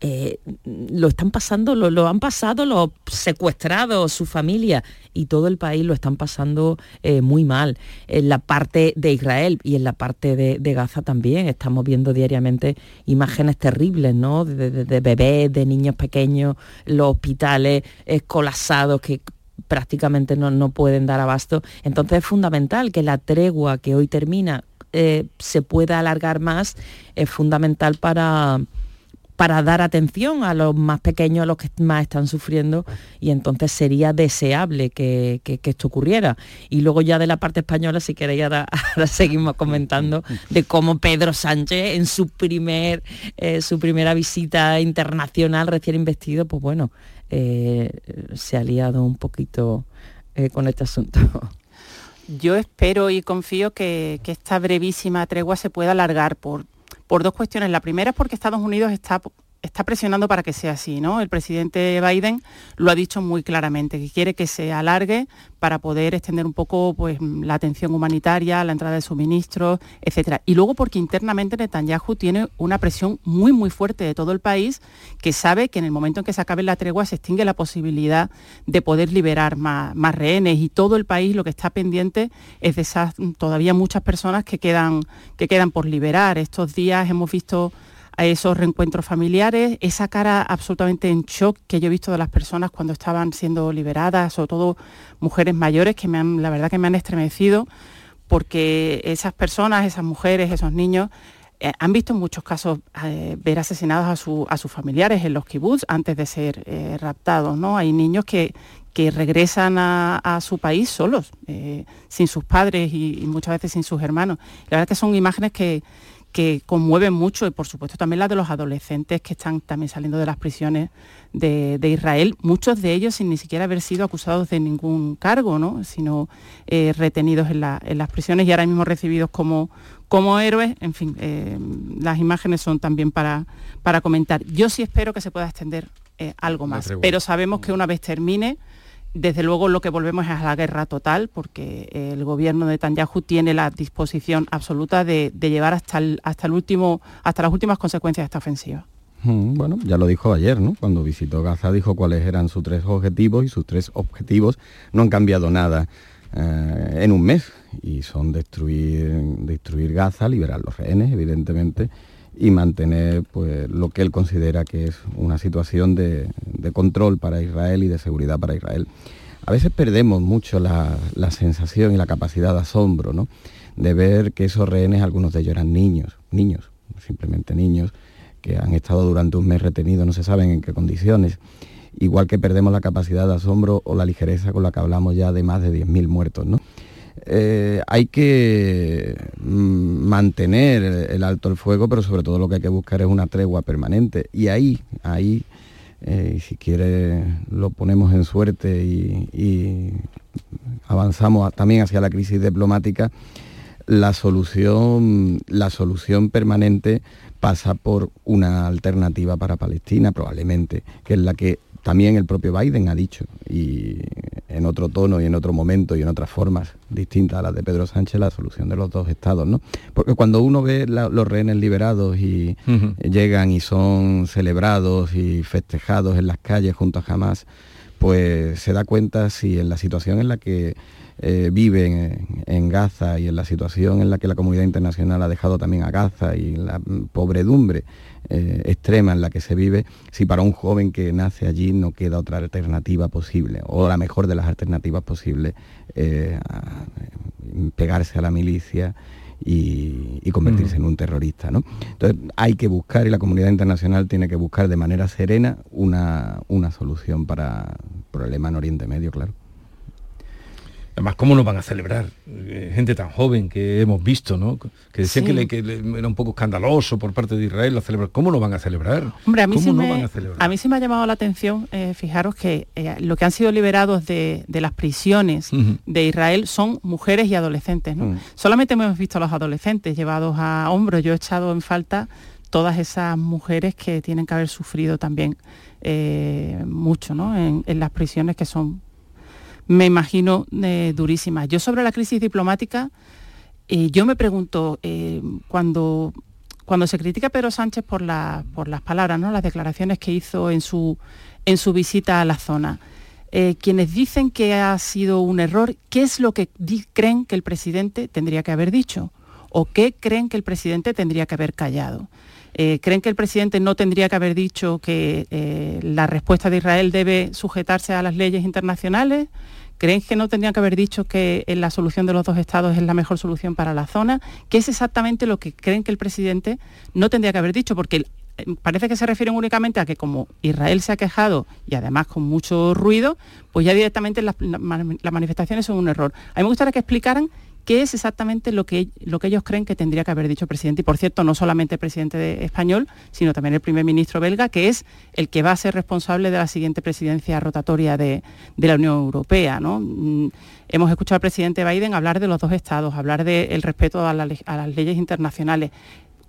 eh, lo están pasando, lo, han pasado los secuestrados, su familia y todo el país lo están pasando eh, muy mal. En la parte de Israel y en la parte de, Gaza también estamos viendo diariamente imágenes terribles, ¿no? De, bebés, de niños pequeños, los hospitales colapsados que prácticamente no, no pueden dar abasto. Entonces es fundamental que la tregua que hoy termina eh, se pueda alargar más, es fundamental para para dar atención a los más pequeños, a los que más están sufriendo, y entonces sería deseable que, esto ocurriera. Y luego ya de la parte española, si queréis, ahora, seguimos comentando de cómo Pedro Sánchez en su, primer, eh, su primera visita internacional recién investido, pues bueno, eh, se ha liado un poquito eh, con este asunto. Yo espero y confío que, que esta brevísima tregua se pueda alargar por, por dos cuestiones. La primera es porque Estados Unidos está está presionando para que sea así, ¿no? El presidente Biden lo ha dicho muy claramente, que quiere que se alargue para poder extender un poco pues, la atención humanitaria, la entrada de suministros, etcétera. Y luego porque internamente Netanyahu tiene una presión muy muy fuerte de todo el país, que sabe que en el momento en que se acabe la tregua se extingue la posibilidad de poder liberar más, más rehenes y todo el país lo que está pendiente es de esas todavía muchas personas que quedan, que quedan por liberar. Estos días hemos visto a esos reencuentros familiares, esa cara absolutamente en shock que yo he visto de las personas cuando estaban siendo liberadas, sobre todo mujeres mayores que me han, la verdad que me han estremecido, porque esas personas, esas mujeres, esos niños, eh, han visto en muchos casos eh, ver asesinados a, sus familiares en los kibbutz antes de ser eh, raptados. ¿no? Hay niños que, que regresan a, su país solos, sin sus padres y, y, muchas veces sin sus hermanos. La verdad que son imágenes que, que conmueven mucho y por supuesto también la de los adolescentes que están también saliendo de las prisiones de, Israel, muchos de ellos sin ni siquiera haber sido acusados de ningún cargo, ¿no? sino eh, retenidos en, las prisiones y ahora mismo recibidos como, como héroes. En fin, eh, las imágenes son también para, para comentar. Yo sí espero que se pueda extender eh, algo más, pero sabemos que una vez termine, desde luego lo que volvemos es a la guerra total, porque el gobierno de Netanyahu tiene la disposición absoluta de, llevar hasta, el, hasta, el último, hasta las últimas consecuencias de esta ofensiva. Mm, bueno, ya lo dijo ayer, ¿no? Cuando visitó Gaza dijo cuáles eran sus tres objetivos y sus tres objetivos no han cambiado nada eh, en un mes y son destruir, destruir Gaza, liberar los rehenes, evidentemente, y mantener pues, lo que él considera que es una situación de, control para Israel y de seguridad para Israel. A veces perdemos mucho la, sensación y la capacidad de asombro ¿no? de ver que esos rehenes, algunos de ellos eran niños, niños, simplemente niños, que han estado durante un mes retenidos, no se saben en qué condiciones. Igual que perdemos la capacidad de asombro o la ligereza con la que hablamos ya de más de 10.000 muertos. ¿no? Eh, hay que mm, mantener el alto el fuego, pero sobre todo lo que hay que buscar es una tregua permanente. Y ahí, ahí, eh, si quiere, lo ponemos en suerte y, avanzamos también hacia la crisis diplomática, la solución, la solución permanente pasa por una alternativa para Palestina, probablemente, que es la que también el propio Biden ha dicho, y en otro tono y en otro momento y en otras formas distintas a las de Pedro Sánchez, la solución de los dos estados, ¿no? Porque cuando uno ve los rehenes liberados y llegan y son celebrados y festejados en las calles junto a Hamas, pues se da cuenta si en la situación en la que eh, viven en Gaza y en la situación en la que la comunidad internacional ha dejado también a Gaza y la pobredumbre eh, extrema en la que se vive, si para un joven que nace allí no queda otra alternativa posible, o la mejor de las alternativas posibles, eh, pegarse a la milicia y, convertirse en un terrorista. ¿no? Entonces hay que buscar, y la comunidad internacional tiene que buscar de manera serena una, una solución para el problema en Oriente Medio, claro. Además, ¿cómo no van a celebrar? Eh, gente tan joven que hemos visto, ¿no? Que decían que, era un poco escandaloso por parte de Israel la celebrar. ¿Cómo no van a celebrar? Hombre, a mí, sí, me, a, mí sí me ha llamado la atención, eh, fijaros que eh, lo que han sido liberados de, las prisiones de Israel son mujeres y adolescentes, ¿no? Mm. Solamente hemos visto a los adolescentes llevados a hombros. Yo he echado en falta todas esas mujeres que tienen que haber sufrido también mucho ¿no? en, las prisiones que son me imagino eh, durísimas. Yo sobre la crisis diplomática, eh, yo me pregunto, eh, cuando, cuando se critica a Pedro Sánchez por, por las palabras, ¿no? las declaraciones que hizo en su, en su visita a la zona, eh, quienes dicen que ha sido un error, ¿qué es lo que creen que el presidente tendría que haber dicho? ¿O qué creen que el presidente tendría que haber callado? Eh, ¿Creen que el presidente no tendría que haber dicho que eh, la respuesta de Israel debe sujetarse a las leyes internacionales? ¿Creen que no tendrían que haber dicho que la solución de los dos estados es la mejor solución para la zona? ¿Qué es exactamente lo que creen que el presidente no tendría que haber dicho? Porque parece que se refieren únicamente a que como Israel se ha quejado y además con mucho ruido, pues ya directamente las, las manifestaciones son un error. A mí me gustaría que explicaran qué es exactamente lo que, lo que ellos creen que tendría que haber dicho el presidente. Y por cierto, no solamente el presidente español, sino también el primer ministro belga, que es el que va a ser responsable de la siguiente presidencia rotatoria de, la Unión Europea. ¿no? Mm, hemos escuchado al presidente Biden hablar de los dos estados, hablar del respeto a, las leyes internacionales.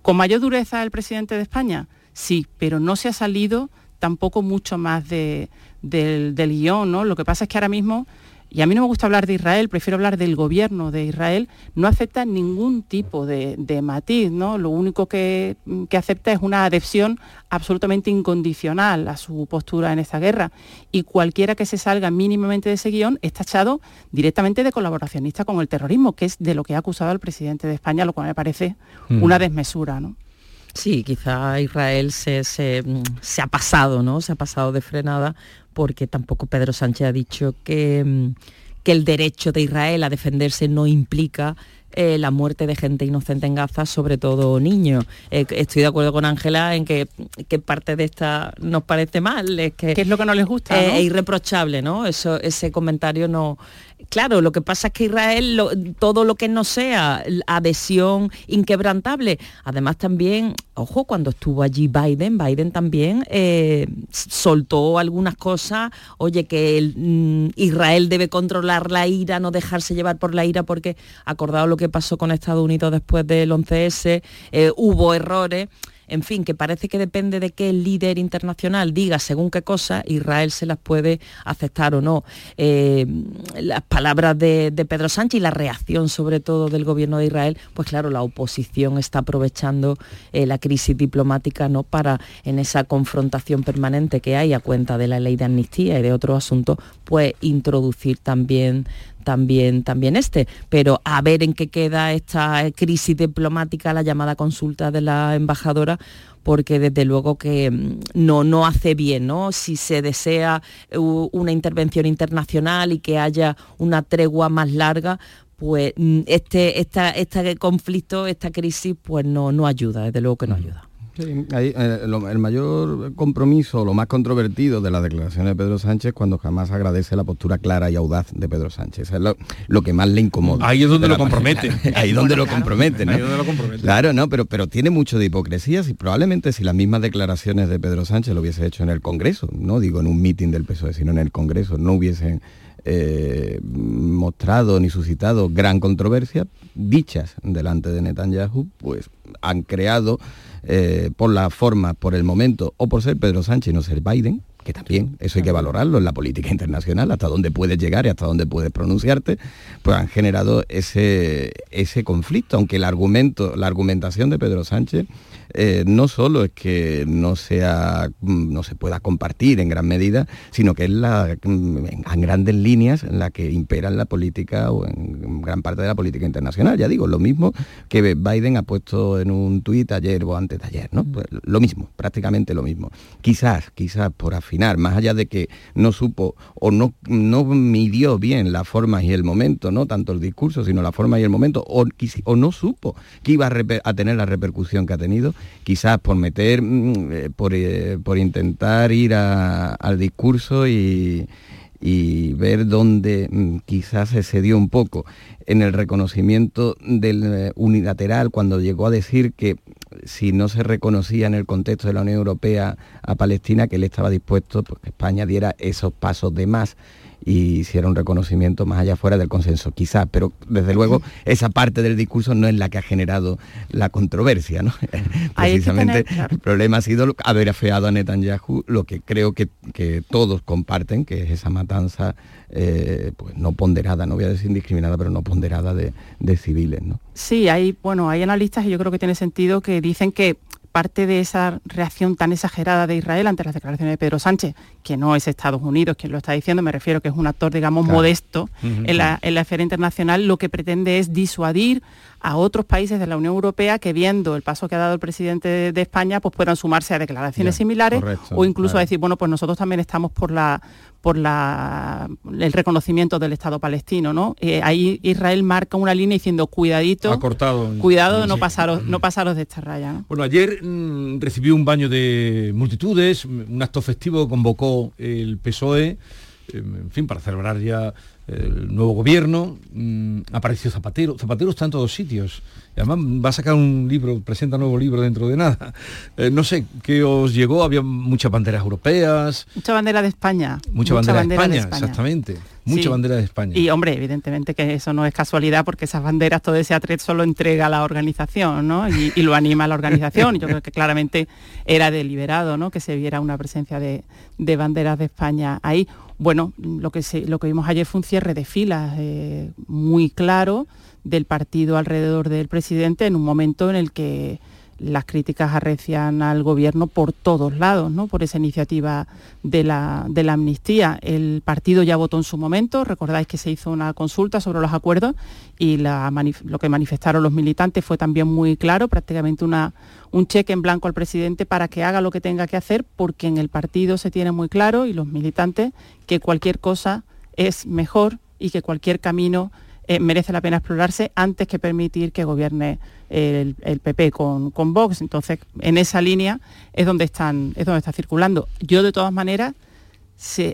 ¿Con mayor dureza el presidente de España? Sí, pero no se ha salido tampoco mucho más del, del guion. ¿no? Lo que pasa es que ahora mismo y a mí no me gusta hablar de Israel, prefiero hablar del gobierno de Israel, no acepta ningún tipo de, matiz, ¿no? Lo único que, acepta es una adhesión absolutamente incondicional a su postura en esta guerra. Y cualquiera que se salga mínimamente de ese guion es tachado directamente de colaboracionista con el terrorismo, que es de lo que ha acusado el presidente de España, lo cual me parece mm. una desmesura, ¿no? Sí, quizá Israel se, se, ha pasado, ¿no? Se ha pasado de frenada porque tampoco Pedro Sánchez ha dicho que, mm, que el derecho de Israel a defenderse no implica eh, la muerte de gente inocente en Gaza, sobre todo niños. Eh, estoy de acuerdo con Ángela en que, parte de esta nos parece mal. Es que, ¿Qué es lo que no les gusta? Es irreprochable, ¿no? Eso, ese comentario no, Claro, lo que pasa es que Israel, todo lo que no sea adhesión inquebrantable, además también, ojo, cuando estuvo allí Biden, Biden también eh, soltó algunas cosas, oye, que mm, Israel debe controlar la ira, no dejarse llevar por la ira, porque acordado lo que pasó con Estados Unidos después del 11S, eh, hubo errores en fin, que parece que depende de qué líder internacional diga según qué cosa, Israel se las puede aceptar o no. Eh, las palabras de, Pedro Sánchez y la reacción sobre todo del gobierno de Israel, pues claro, la oposición está aprovechando eh, la crisis diplomática ¿no? para en esa confrontación permanente que hay a cuenta de la ley de amnistía y de otros asuntos, pues introducir también también, también este. Pero a ver en qué queda esta crisis diplomática, la llamada consulta de la embajadora, porque desde luego que mm, no, no hace bien, ¿no? Si se desea una intervención internacional y que haya una tregua más larga, pues mm, este, esta, este conflicto, esta crisis, pues no, no ayuda, desde luego que no ayuda. Eh, el mayor compromiso, lo más controvertido de las declaraciones de Pedro Sánchez cuando jamás agradece la postura clara y audaz de Pedro Sánchez. Es lo, que más le incomoda. Ahí es donde lo compromete. Ahí donde lo compromete, ¿no? Claro, no, pero, pero tiene mucho de hipocresía. Si, probablemente si las mismas declaraciones de Pedro Sánchez lo hubiese hecho en el Congreso, no digo en un mitin del PSOE, sino en el Congreso, no hubiesen eh, mostrado ni suscitado gran controversia, dichas delante de Netanyahu, pues han creado eh, por la forma, por el momento, o por ser Pedro Sánchez y no ser Biden, que también eso hay que valorarlo en la política internacional, hasta dónde puedes llegar y hasta dónde puedes pronunciarte, pues han generado ese, ese conflicto, aunque el argumento, la argumentación de Pedro Sánchez eh, no solo es que no, sea, mm, no se pueda compartir en gran medida, sino que es la, mm, en grandes líneas en la que impera en la política o en gran parte de la política internacional. Ya digo, lo mismo que Biden ha puesto en un tuit ayer o antes de ayer, ¿no? Pues lo mismo, prácticamente lo mismo. Quizás, quizás por afinar, más allá de que no supo o no, no midió bien la forma y el momento, no tanto el discurso, sino la forma y el momento, o, o no supo que iba a, a tener la repercusión que ha tenido, quizás por meter, mm, eh, eh, por, intentar ir al discurso y, ver dónde mm, quizás se cedió un poco. En el reconocimiento del eh, unilateral cuando llegó a decir que si no se reconocía en el contexto de la Unión Europea a Palestina que él estaba dispuesto pues, que España diera esos pasos de más y hiciera un reconocimiento más allá fuera del consenso, quizás, pero desde luego esa parte del discurso no es la que ha generado la controversia, ¿no? Precisamente el problema ha sido haber afeado a Netanyahu lo que creo que, todos comparten, que es esa matanza eh, pues no ponderada, no voy a decir indiscriminada, pero no ponderada de, de civiles, ¿no? Sí, hay, bueno, hay analistas y yo creo que tiene sentido que dicen que parte de esa reacción tan exagerada de Israel ante las declaraciones de Pedro Sánchez, que no es Estados Unidos quien lo está diciendo, me refiero que es un actor, digamos, modesto en, la, esfera internacional, lo que pretende es disuadir a otros países de la Unión Europea que viendo el paso que ha dado el presidente de, España, pues puedan sumarse a declaraciones similares o incluso a decir, bueno, pues nosotros también estamos por la por el reconocimiento del Estado palestino, ¿no? Eh, ahí Israel marca una línea diciendo cuidadito, cuidado de no pasaros, no pasaros de esta raya. Bueno, ayer mm, recibió un baño de multitudes, un acto festivo convocó el PSOE, en fin, para celebrar ya el nuevo gobierno, mm, apareció Zapatero, Zapatero está en todos sitios, y además va a sacar un libro, presenta un nuevo libro dentro de nada. Eh, no sé, ¿qué os llegó? Había muchas banderas europeas. Mucha bandera de España. Mucha, bandera, de, España, exactamente. Mucha bandera de España. Y hombre, evidentemente que eso no es casualidad porque esas banderas, todo ese atret solo entrega a la organización, ¿no? Y, lo anima a la organización. Yo creo que claramente era deliberado, ¿no? Que se viera una presencia de, de banderas de España ahí bueno, lo que, lo que vimos ayer fue un cierre de filas eh, muy claro del partido alrededor del presidente en un momento en el que las críticas arrecian al gobierno por todos lados, ¿no? por esa iniciativa de la, de la, amnistía. El partido ya votó en su momento, recordáis que se hizo una consulta sobre los acuerdos y lo que manifestaron los militantes fue también muy claro, prácticamente una, un cheque en blanco al presidente para que haga lo que tenga que hacer, porque en el partido se tiene muy claro y los militantes que cualquier cosa es mejor y que cualquier camino eh, merece la pena explorarse antes que permitir que gobierne el, PP con, con, Vox. Entonces, en esa línea es donde, están, es donde está circulando. Yo, de todas maneras,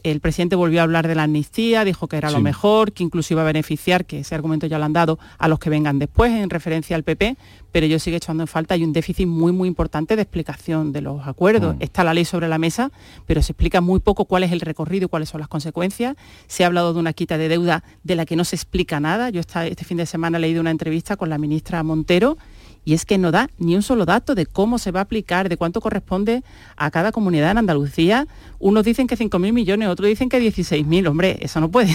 el presidente volvió a hablar de la amnistía, dijo que era lo mejor, que incluso iba a beneficiar, que ese argumento ya lo han dado, a los que vengan después en referencia al PP, pero yo sigo echando en falta, hay un déficit muy, muy importante de explicación de los acuerdos. Mm. Está la ley sobre la mesa, pero se explica muy poco cuál es el recorrido y cuáles son las consecuencias. Se ha hablado de una quita de deuda de la que no se explica nada. Yo este fin de semana he leído una entrevista con la ministra Montero y es que no da ni un solo dato de cómo se va a aplicar, de cuánto corresponde a cada comunidad en Andalucía. Unos dicen que 5.000 millones, otros dicen que 16.000. Hombre, eso no puede,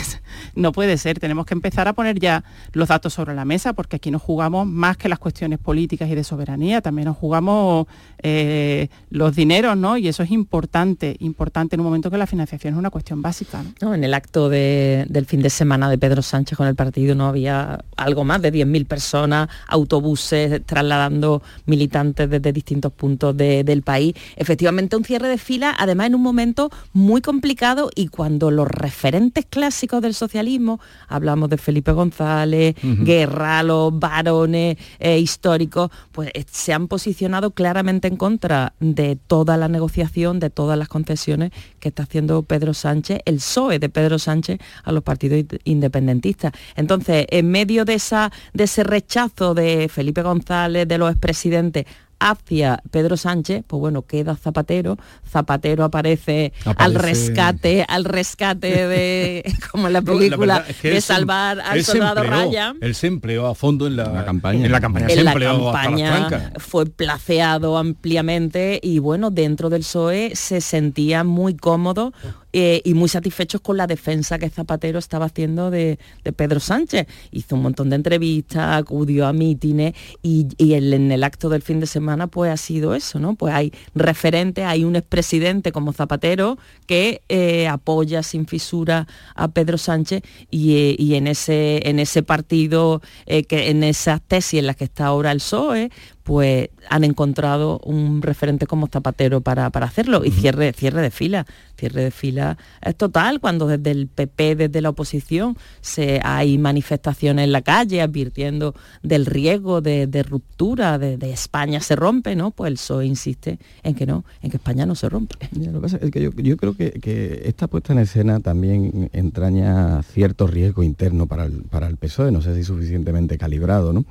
no puede ser. Tenemos que empezar a poner ya los datos sobre la mesa porque aquí nos jugamos más que las cuestiones políticas y de soberanía, también nos jugamos eh, los dineros, ¿no? Y eso es importante, importante en un momento que la financiación es una cuestión básica. ¿no? en el acto del fin de semana de Pedro Sánchez con el partido no había algo más de 10.000 personas, autobuses, trasladando militantes desde distintos puntos del país. Efectivamente, un cierre de fila, además en un momento muy complicado y cuando los referentes clásicos del socialismo, hablamos de Felipe González, Guerra, los varones eh, históricos, pues eh, se han posicionado claramente en contra de toda la negociación, de todas las concesiones que está haciendo Pedro Sánchez, el PSOE de Pedro Sánchez a los partidos independentistas. Entonces, en medio de, esa, de ese rechazo de Felipe González, de los expresidentes hacia Pedro Sánchez, pues bueno, queda Zapatero, Zapatero aparece, al rescate, al rescate de, como en la película, de salvar al soldado Raya. Él se empleó a fondo en la, campaña. En la campaña, en la campaña fue placeado ampliamente y bueno, dentro del PSOE se sentía muy cómodo eh, y muy satisfechos con la defensa que Zapatero estaba haciendo de, Pedro Sánchez. Hizo un montón de entrevistas, acudió a mítines y, en el acto del fin de semana pues ha sido eso, ¿no? Pues hay referentes, hay un expresidente como Zapatero que eh, apoya sin fisura a Pedro Sánchez y, eh, en, ese, en ese partido, que en esas tesis en las que está ahora el PSOE, pues han encontrado un referente como Zapatero para, hacerlo y cierre, cierre de fila. Cierre de fila es total cuando desde el PP, desde la oposición, se, hay manifestaciones en la calle advirtiendo del riesgo de, ruptura, de, España se rompe, ¿no? Pues el PSOE insiste en que no, en que España no se rompe. lo que pasa es que yo, creo que, esta puesta en escena también entraña cierto riesgo interno para el, para el PSOE, no sé si suficientemente calibrado, ¿no?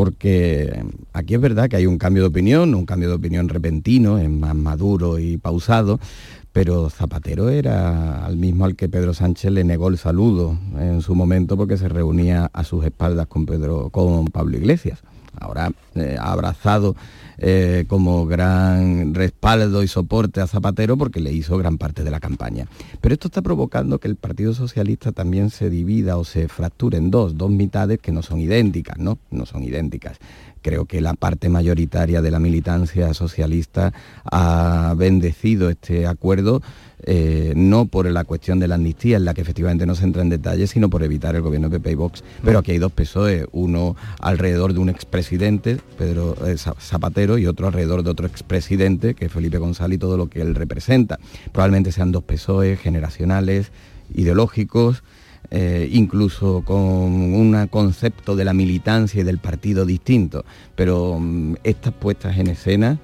Porque aquí es verdad que hay un cambio de opinión, un cambio de opinión repentino, es más maduro y pausado, pero Zapatero era al mismo al que Pedro Sánchez le negó el saludo en su momento porque se reunía a sus espaldas con, Pedro, con Pablo Iglesias. Ahora eh, ha abrazado eh, como gran respaldo y soporte a Zapatero porque le hizo gran parte de la campaña. Pero esto está provocando que el Partido Socialista también se divida o se fracture en dos, dos mitades que no son idénticas, ¿no? No son idénticas creo que la parte mayoritaria de la militancia socialista ha bendecido este acuerdo eh, no por la cuestión de la amnistía, en la que efectivamente no se entra en detalle, sino por evitar el gobierno de PP y Vox. Pero aquí hay dos PSOE, uno alrededor de un expresidente, Pedro eh, Zapatero, y otro alrededor de otro expresidente, que es Felipe González y todo lo que él representa. Probablemente sean dos PSOE generacionales, ideológicos, eh, incluso con un concepto de la militancia y del partido distinto, pero mm, estas puestas en escena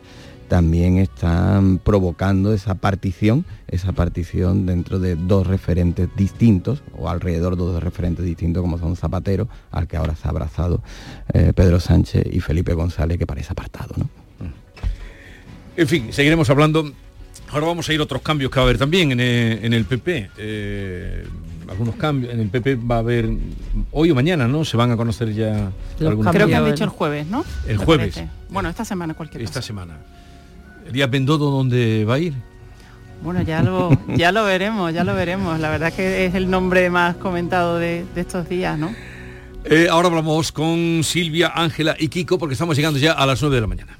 también están provocando esa partición, esa partición dentro de dos referentes distintos, o alrededor de dos referentes distintos como son Zapatero, al que ahora se ha abrazado eh, Pedro Sánchez y Felipe González, que parece apartado. ¿no? En fin, seguiremos hablando. Ahora vamos a ir a otros cambios que va a haber también en el, PP algunos cambios. En el PP va a haber hoy o mañana, ¿no? Se van a conocer ya algunos Creo que han dicho el jueves, ¿no? El jueves. Bueno, esta semana cualquier Esta semana. ¿Díaz Bendodo dónde va a ir? Bueno, ya lo, ya lo veremos, ya lo veremos. La verdad que es el nombre más comentado de, estos días, ¿no? Eh, ahora hablamos con Silvia, Ángela y Kiko porque estamos llegando ya a las 9 de la mañana.